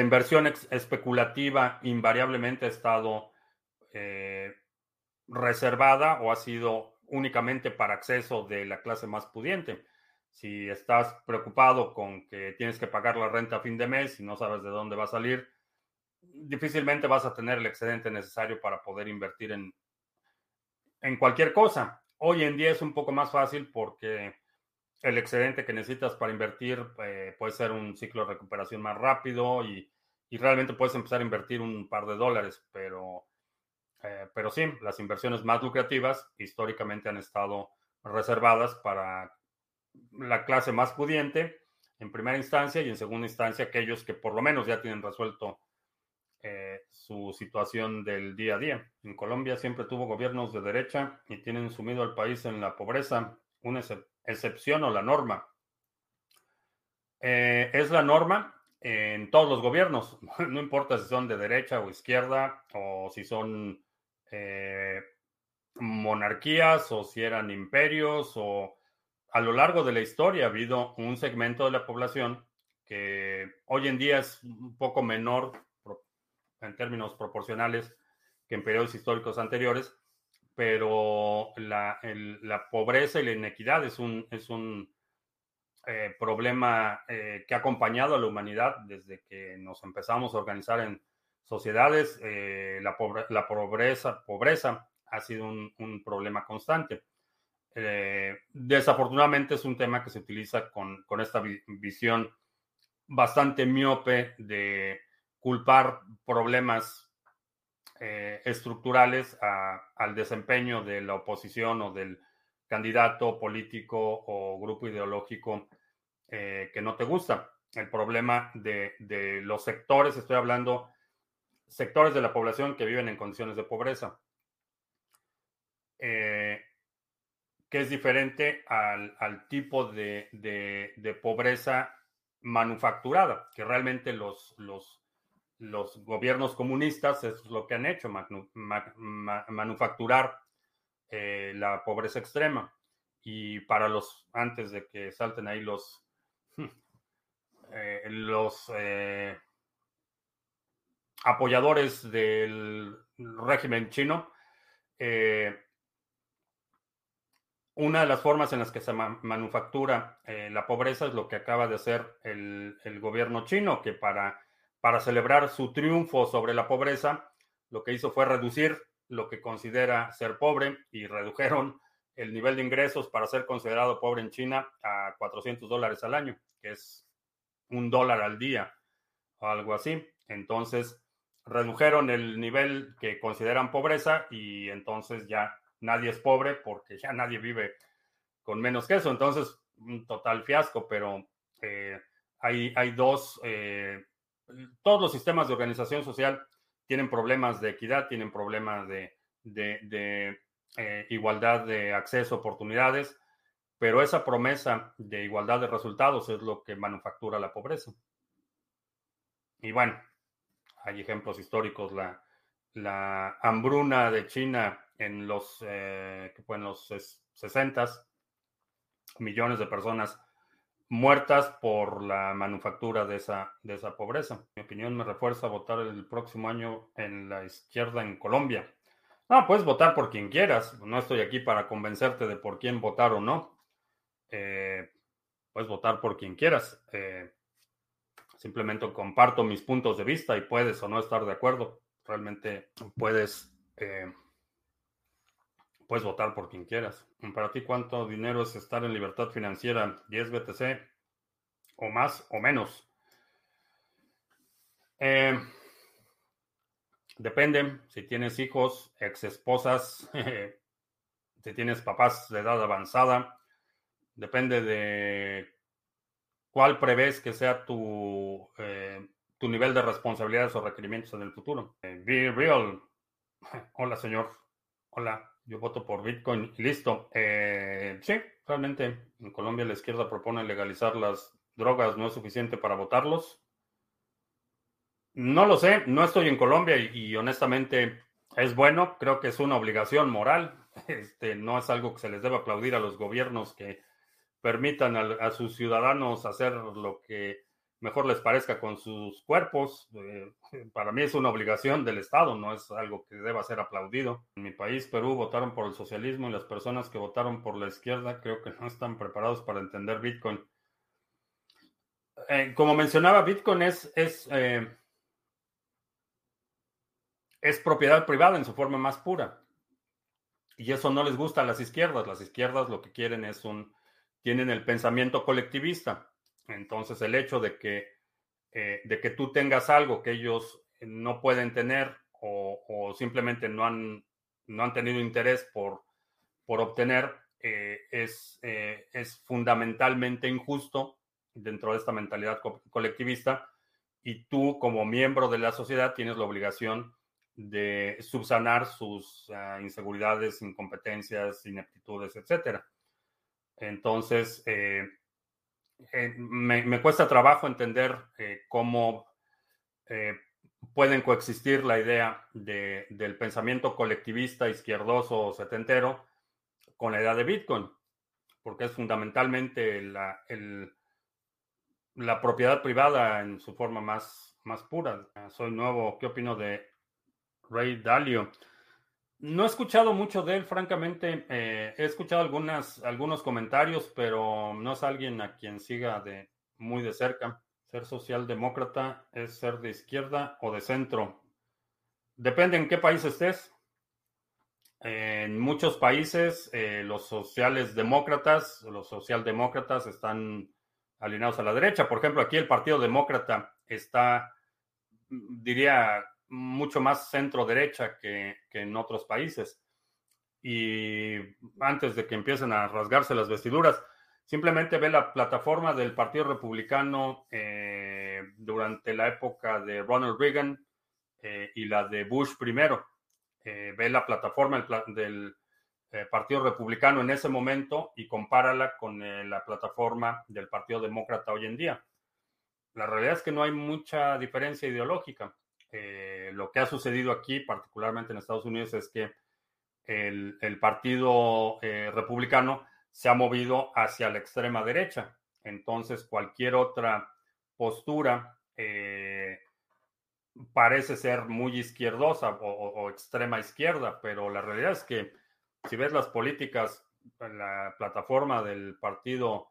Speaker 1: inversión especulativa invariablemente ha estado eh, reservada o ha sido únicamente para acceso de la clase más pudiente. Si estás preocupado con que tienes que pagar la renta a fin de mes y no sabes de dónde va a salir, difícilmente vas a tener el excedente necesario para poder invertir en, en cualquier cosa. Hoy en día es un poco más fácil porque el excedente que necesitas para invertir eh, puede ser un ciclo de recuperación más rápido y, realmente puedes empezar a invertir un par de dólares, pero, eh, pero sí, las inversiones más lucrativas históricamente han estado reservadas para la clase más pudiente en primera instancia y en segunda instancia aquellos que por lo menos ya tienen resuelto eh, su situación del día a día. En Colombia siempre tuvo gobiernos de derecha y tienen sumido al país en la pobreza. Un, excepción o la norma. Eh, es la norma en todos los gobiernos, no importa si son de derecha o izquierda, o si son eh, monarquías, o si eran imperios, o a lo largo de la historia ha habido un segmento de la población que hoy en día es un poco menor en términos proporcionales que en periodos históricos anteriores, pero la, pobreza y la inequidad es un, es un eh, problema eh, que ha acompañado a la humanidad desde que nos empezamos a organizar en sociedades. Eh, la, la pobreza, pobreza ha sido un, problema constante. Desafortunadamente es un tema que se utiliza con, con esta visión bastante miope de culpar problemas eh, estructurales al desempeño de la oposición o del candidato político o grupo ideológico eh, que no te gusta. El problema de, los sectores, estoy hablando sectores de la población que viven en condiciones de pobreza, eh, que es diferente al, tipo de, pobreza manufacturada, que realmente los, los los gobiernos comunistas es lo que han hecho, manufacturar eh, la pobreza extrema. Y para los, antes de que salten ahí los, eh, los eh, apoyadores del régimen chino, una de las formas en las que se manufactura la pobreza es lo que acaba de hacer el, el gobierno chino, que para para celebrar su triunfo sobre la pobreza, lo que hizo fue reducir lo que considera ser pobre y redujeron el nivel de ingresos para ser considerado pobre en China a 400 dólares al año, que es un dólar al día o algo así. Entonces, redujeron el nivel que consideran pobreza y entonces ya nadie es pobre porque ya nadie vive con menos que eso. Entonces, un total fiasco, pero eh, hay, hay, dos eh, todos los sistemas de organización social tienen problemas de equidad, tienen problemas de, eh, igualdad de acceso, oportunidades, pero esa promesa de igualdad de resultados es lo que manufactura la pobreza. Y bueno, hay ejemplos históricos, la, la hambruna de China en los, eh, en los 60, millones de personas muertas por la manufactura de esa, de esa pobreza. Mi opinión me refuerza a votar el próximo año en la izquierda en Colombia. No, puedes votar por quien quieras. No estoy aquí para convencerte de por quién votar o no. Eh, puedes votar por quien quieras. Eh, simplemente comparto mis puntos de vista y puedes o no estar de acuerdo. Realmente puedes, puedes votar por quien quieras. Para ti, ¿cuánto dinero es estar en libertad financiera? ¿10 BTC o más o menos? Eh, depende si tienes hijos, ex esposas, si tienes papás de edad avanzada, depende de cuál prevés que sea tu, eh, tu nivel de responsabilidades o requerimientos en el futuro. Eh, be real. Hola, señor. Hola, yo voto por Bitcoin y listo. Eh, sí, realmente en Colombia la izquierda propone legalizar las drogas, no es suficiente para votarlos. No lo sé, no estoy en Colombia y, honestamente es bueno, creo que es una obligación moral. Este, no es algo que se les debe aplaudir a los gobiernos que permitan a, sus ciudadanos hacer lo que mejor les parezca con sus cuerpos. Eh, para mí es una obligación del Estado, no es algo que deba ser aplaudido. En mi país, Perú, votaron por el socialismo y las personas que votaron por la izquierda creo que no están preparados para entender Bitcoin. Eh, como mencionaba, Bitcoin es, es, eh, es propiedad privada en su forma más pura. Y eso no les gusta a las izquierdas. Las izquierdas lo que quieren es un tienen el pensamiento colectivista. Entonces, el hecho de que, eh, de que tú tengas algo que ellos no pueden tener o, simplemente no han, no han tenido interés por, por obtener eh, es, eh, es fundamentalmente injusto dentro de esta mentalidad colectivista y tú como miembro de la sociedad tienes la obligación de subsanar sus ah, inseguridades, incompetencias, ineptitudes, etcétera. Entonces, eh, eh, me, cuesta trabajo entender eh, cómo pueden coexistir la idea del pensamiento colectivista, izquierdoso o setentero con la idea de Bitcoin, porque es fundamentalmente la, la propiedad privada en su forma más, más pura. Soy nuevo, ¿qué opino de Ray Dalio? No he escuchado mucho de él, francamente. Eh, he escuchado algunas, algunos comentarios, pero no es alguien a quien siga de muy de cerca. Ser socialdemócrata es ser de izquierda o de centro. Depende en qué país estés. En muchos países, eh, los sociales demócratas, los socialdemócratas están alineados a la derecha. Por ejemplo, aquí el Partido Demócrata está, diría, mucho más centro derecha que, en otros países. Y antes de que empiecen a rasgarse las vestiduras, simplemente ve la plataforma del Partido Republicano eh, durante la época de Ronald Reagan eh, y la de Bush primero. Eh, ve la plataforma del Partido Republicano en ese momento y compárala con la plataforma del Partido Demócrata hoy en día. La realidad es que no hay mucha diferencia ideológica. Eh, lo que ha sucedido aquí, particularmente en Estados Unidos, es que el, partido eh, republicano se ha movido hacia la extrema derecha. Entonces, cualquier otra postura eh, parece ser muy izquierdosa o, extrema izquierda, pero la realidad es que si ves las políticas la plataforma del Partido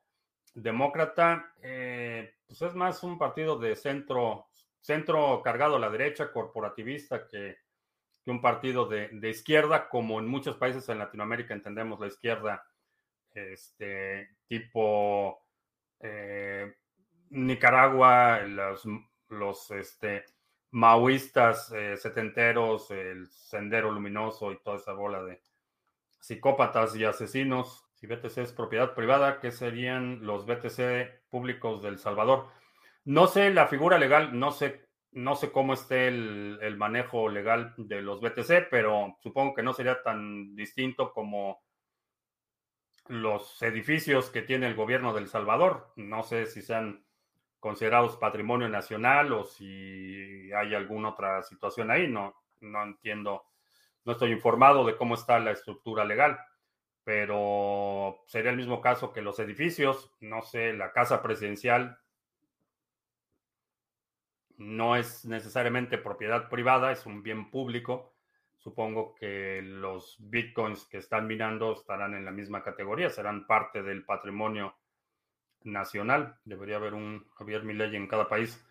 Speaker 1: Demócrata, pues es más un partido de centro centro cargado a la derecha, corporativista, que, un partido de, izquierda, como en muchos países en Latinoamérica entendemos la izquierda este, tipo eh, Nicaragua, los, los este, maoístas eh, setenteros, el Sendero Luminoso y toda esa bola de psicópatas y asesinos. Si BTC es propiedad privada, ¿qué serían los BTC públicos del Salvador? No sé la figura legal, no sé, no sé cómo esté el, manejo legal de los BTC, pero supongo que no sería tan distinto como los edificios que tiene el gobierno del Salvador. No sé si sean considerados patrimonio nacional o si hay alguna otra situación ahí. No, no entiendo, no estoy informado de cómo está la estructura legal, pero sería el mismo caso que los edificios. No sé, la casa presidencial no es necesariamente propiedad privada, es un bien público. Supongo que los bitcoins que están minando estarán en la misma categoría, serán parte del patrimonio nacional. Debería haber un Javier Milei en cada país.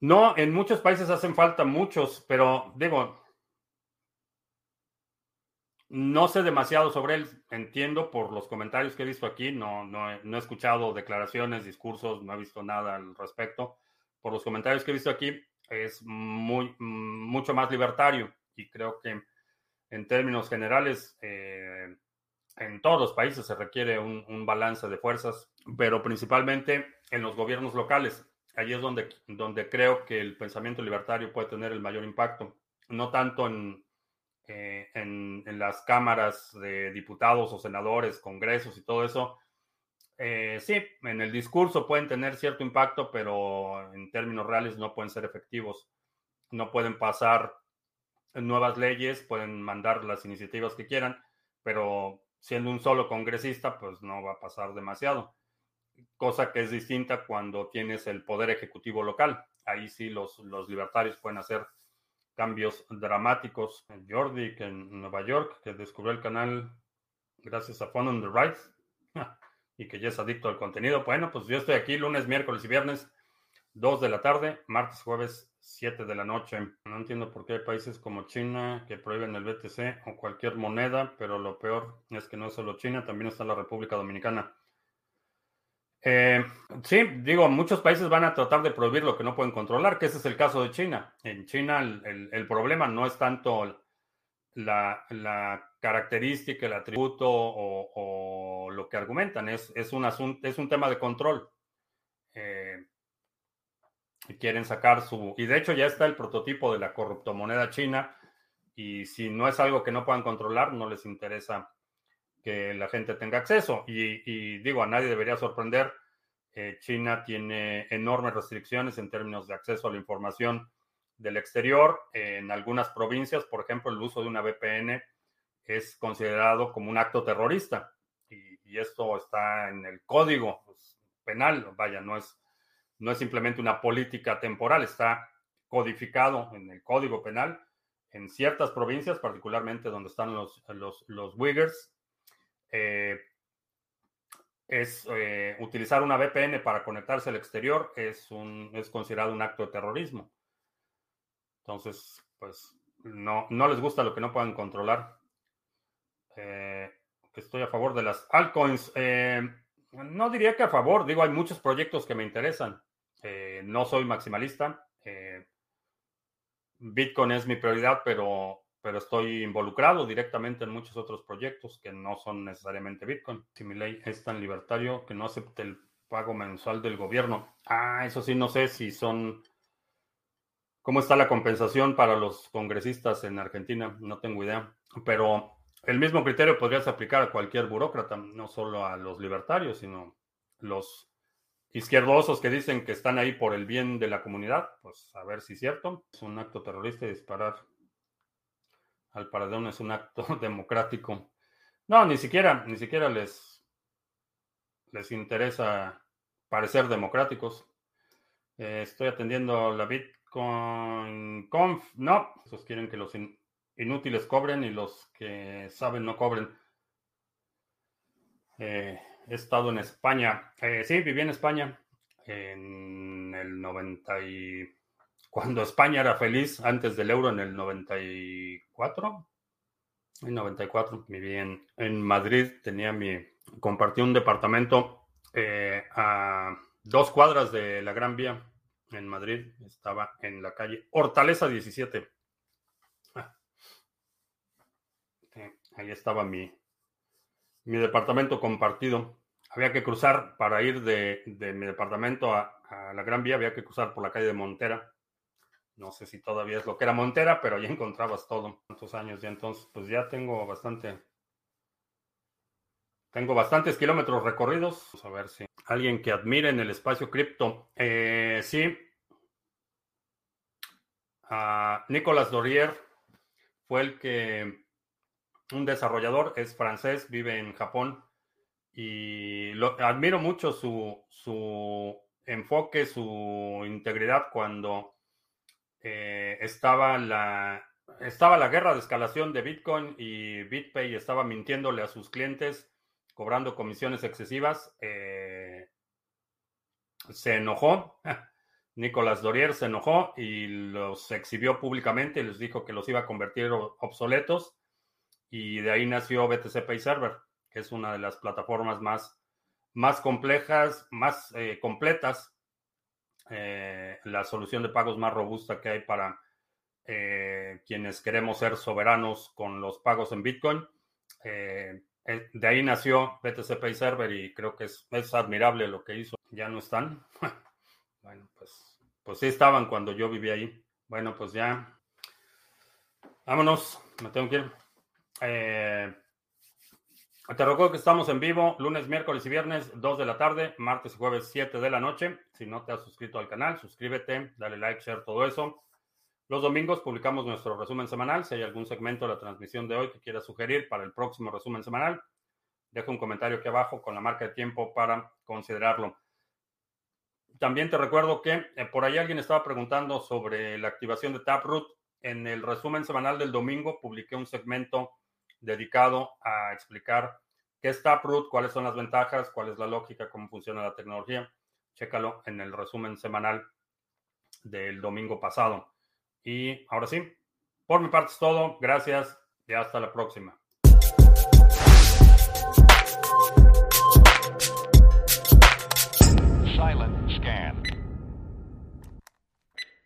Speaker 1: No, en muchos países hacen falta muchos, pero digo, no sé demasiado sobre él. Entiendo por los comentarios que he visto aquí. No, no, no he escuchado declaraciones, discursos, no he visto nada al respecto. Por los comentarios que he visto aquí, es muy, mucho más libertario y creo que en términos generales, eh, en todos los países se requiere un, balance de fuerzas, pero principalmente en los gobiernos locales. Allí es donde, donde creo que el pensamiento libertario puede tener el mayor impacto, no tanto en, eh, en, las cámaras de diputados o senadores, congresos y todo eso. Eh, sí, en el discurso pueden tener cierto impacto, pero en términos reales no pueden ser efectivos. No pueden pasar nuevas leyes, pueden mandar las iniciativas que quieran, pero siendo un solo congresista, pues no va a pasar demasiado. Cosa que es distinta cuando tienes el poder ejecutivo local. Ahí sí los, libertarios pueden hacer cambios dramáticos. Jordi, que en Nueva York, que descubrió el canal gracias a Fun on the Right y que ya es adicto al contenido. Bueno, pues yo estoy aquí lunes, miércoles y viernes, 2 de la tarde, martes, jueves, 7 de la noche. No entiendo por qué hay países como China que prohíben el BTC o cualquier moneda, pero lo peor es que no es solo China, también está la República Dominicana. Eh, sí, digo, muchos países van a tratar de prohibir lo que no pueden controlar, que ese es el caso de China. En China el, el, el problema no es tanto la, la, característica, el atributo o, lo que argumentan, es, es, un asunto, es un tema de control. Eh, quieren sacar su... Y de hecho ya está el prototipo de la corruptomoneda china y si no es algo que no puedan controlar, no les interesa que la gente tenga acceso. Y, y digo, a nadie debería sorprender, eh, China tiene enormes restricciones en términos de acceso a la información del exterior. En algunas provincias, por ejemplo, el uso de una VPN es considerado como un acto terrorista. Y, esto está en el código pues, penal, vaya, no es, no es simplemente una política temporal, está codificado en el código penal en ciertas provincias, particularmente donde están los, los, los Uyghurs, eh, es eh, utilizar una VPN para conectarse al exterior es, un, es considerado un acto de terrorismo. Entonces, pues no, no les gusta lo que no puedan controlar. Eh, estoy a favor de las altcoins. Eh, no diría que a favor, digo, hay muchos proyectos que me interesan. Eh, no soy maximalista. Bitcoin es mi prioridad, pero pero estoy involucrado directamente en muchos otros proyectos que no son necesariamente Bitcoin. Si mi ley es tan libertario que no acepte el pago mensual del gobierno. Ah, eso sí, no sé si son... ¿Cómo está la compensación para los congresistas en Argentina? No tengo idea. Pero el mismo criterio podrías aplicar a cualquier burócrata, no solo a los libertarios, sino los izquierdosos que dicen que están ahí por el bien de la comunidad. Pues a ver si es cierto. Es un acto terrorista disparar al paradón es un acto democrático. No, ni siquiera, ni siquiera les, les interesa parecer democráticos. Eh, estoy atendiendo la Bitcoin Conf. No, esos quieren que los in, inútiles cobren y los que saben no cobren. Eh, he estado en España. Eh, sí, viví en España en el 90 y cuando España era feliz antes del euro en el 94. En 94 viví en, en Madrid, tenía mi, compartí un departamento eh, a dos cuadras de la Gran Vía en Madrid. Estaba en la calle Hortaleza 17. Ah. Ahí estaba mi, mi departamento compartido. Había que cruzar para ir de, de mi departamento a, la Gran Vía, había que cruzar por la calle de Montera no sé si todavía es lo que era Montera, pero ya encontrabas todo. ¿Cuántos años ya entonces? Pues ya tengo bastante. Tengo bastantes kilómetros recorridos. Vamos a ver si alguien que admire en el espacio cripto. Eh, sí. Uh, Nicolas Dorier fue el que. Un desarrollador, es francés, vive en Japón. Y lo, admiro mucho su, su enfoque, su integridad cuando eh, estaba, la, estaba la guerra de escalación de Bitcoin y BitPay estaba mintiéndole a sus clientes cobrando comisiones excesivas, eh, se enojó. Nicolás Dorier se enojó y los exhibió públicamente y les dijo que los iba a convertir obsoletos. Y de ahí nació BTC Pay Server, que es una de las plataformas más, más complejas, más eh, completas, eh, la solución de pagos más robusta que hay para eh, quienes queremos ser soberanos con los pagos en Bitcoin. de ahí nació BTC Pay Server y creo que es, es admirable lo que hizo. Ya no están. Bueno, pues, pues sí estaban cuando yo vivía ahí. Bueno, pues ya. Vámonos, me tengo que ir. Eh, te recuerdo que estamos en vivo lunes, miércoles y viernes, 2 de la tarde, martes y jueves, 7 de la noche. Si no te has suscrito al canal, suscríbete, dale like, share, todo eso. Los domingos publicamos nuestro resumen semanal. Si hay algún segmento de la transmisión de hoy que quieras sugerir para el próximo resumen semanal, deja un comentario aquí abajo con la marca de tiempo para considerarlo. También te recuerdo que eh, por ahí alguien estaba preguntando sobre la activación de Taproot. En el resumen semanal del domingo publiqué un segmento dedicado a explicar qué es Taproot, cuáles son las ventajas, cuál es la lógica, cómo funciona la tecnología. Chécalo en el resumen semanal del domingo pasado. Y ahora sí, por mi parte es todo. Gracias y hasta la próxima.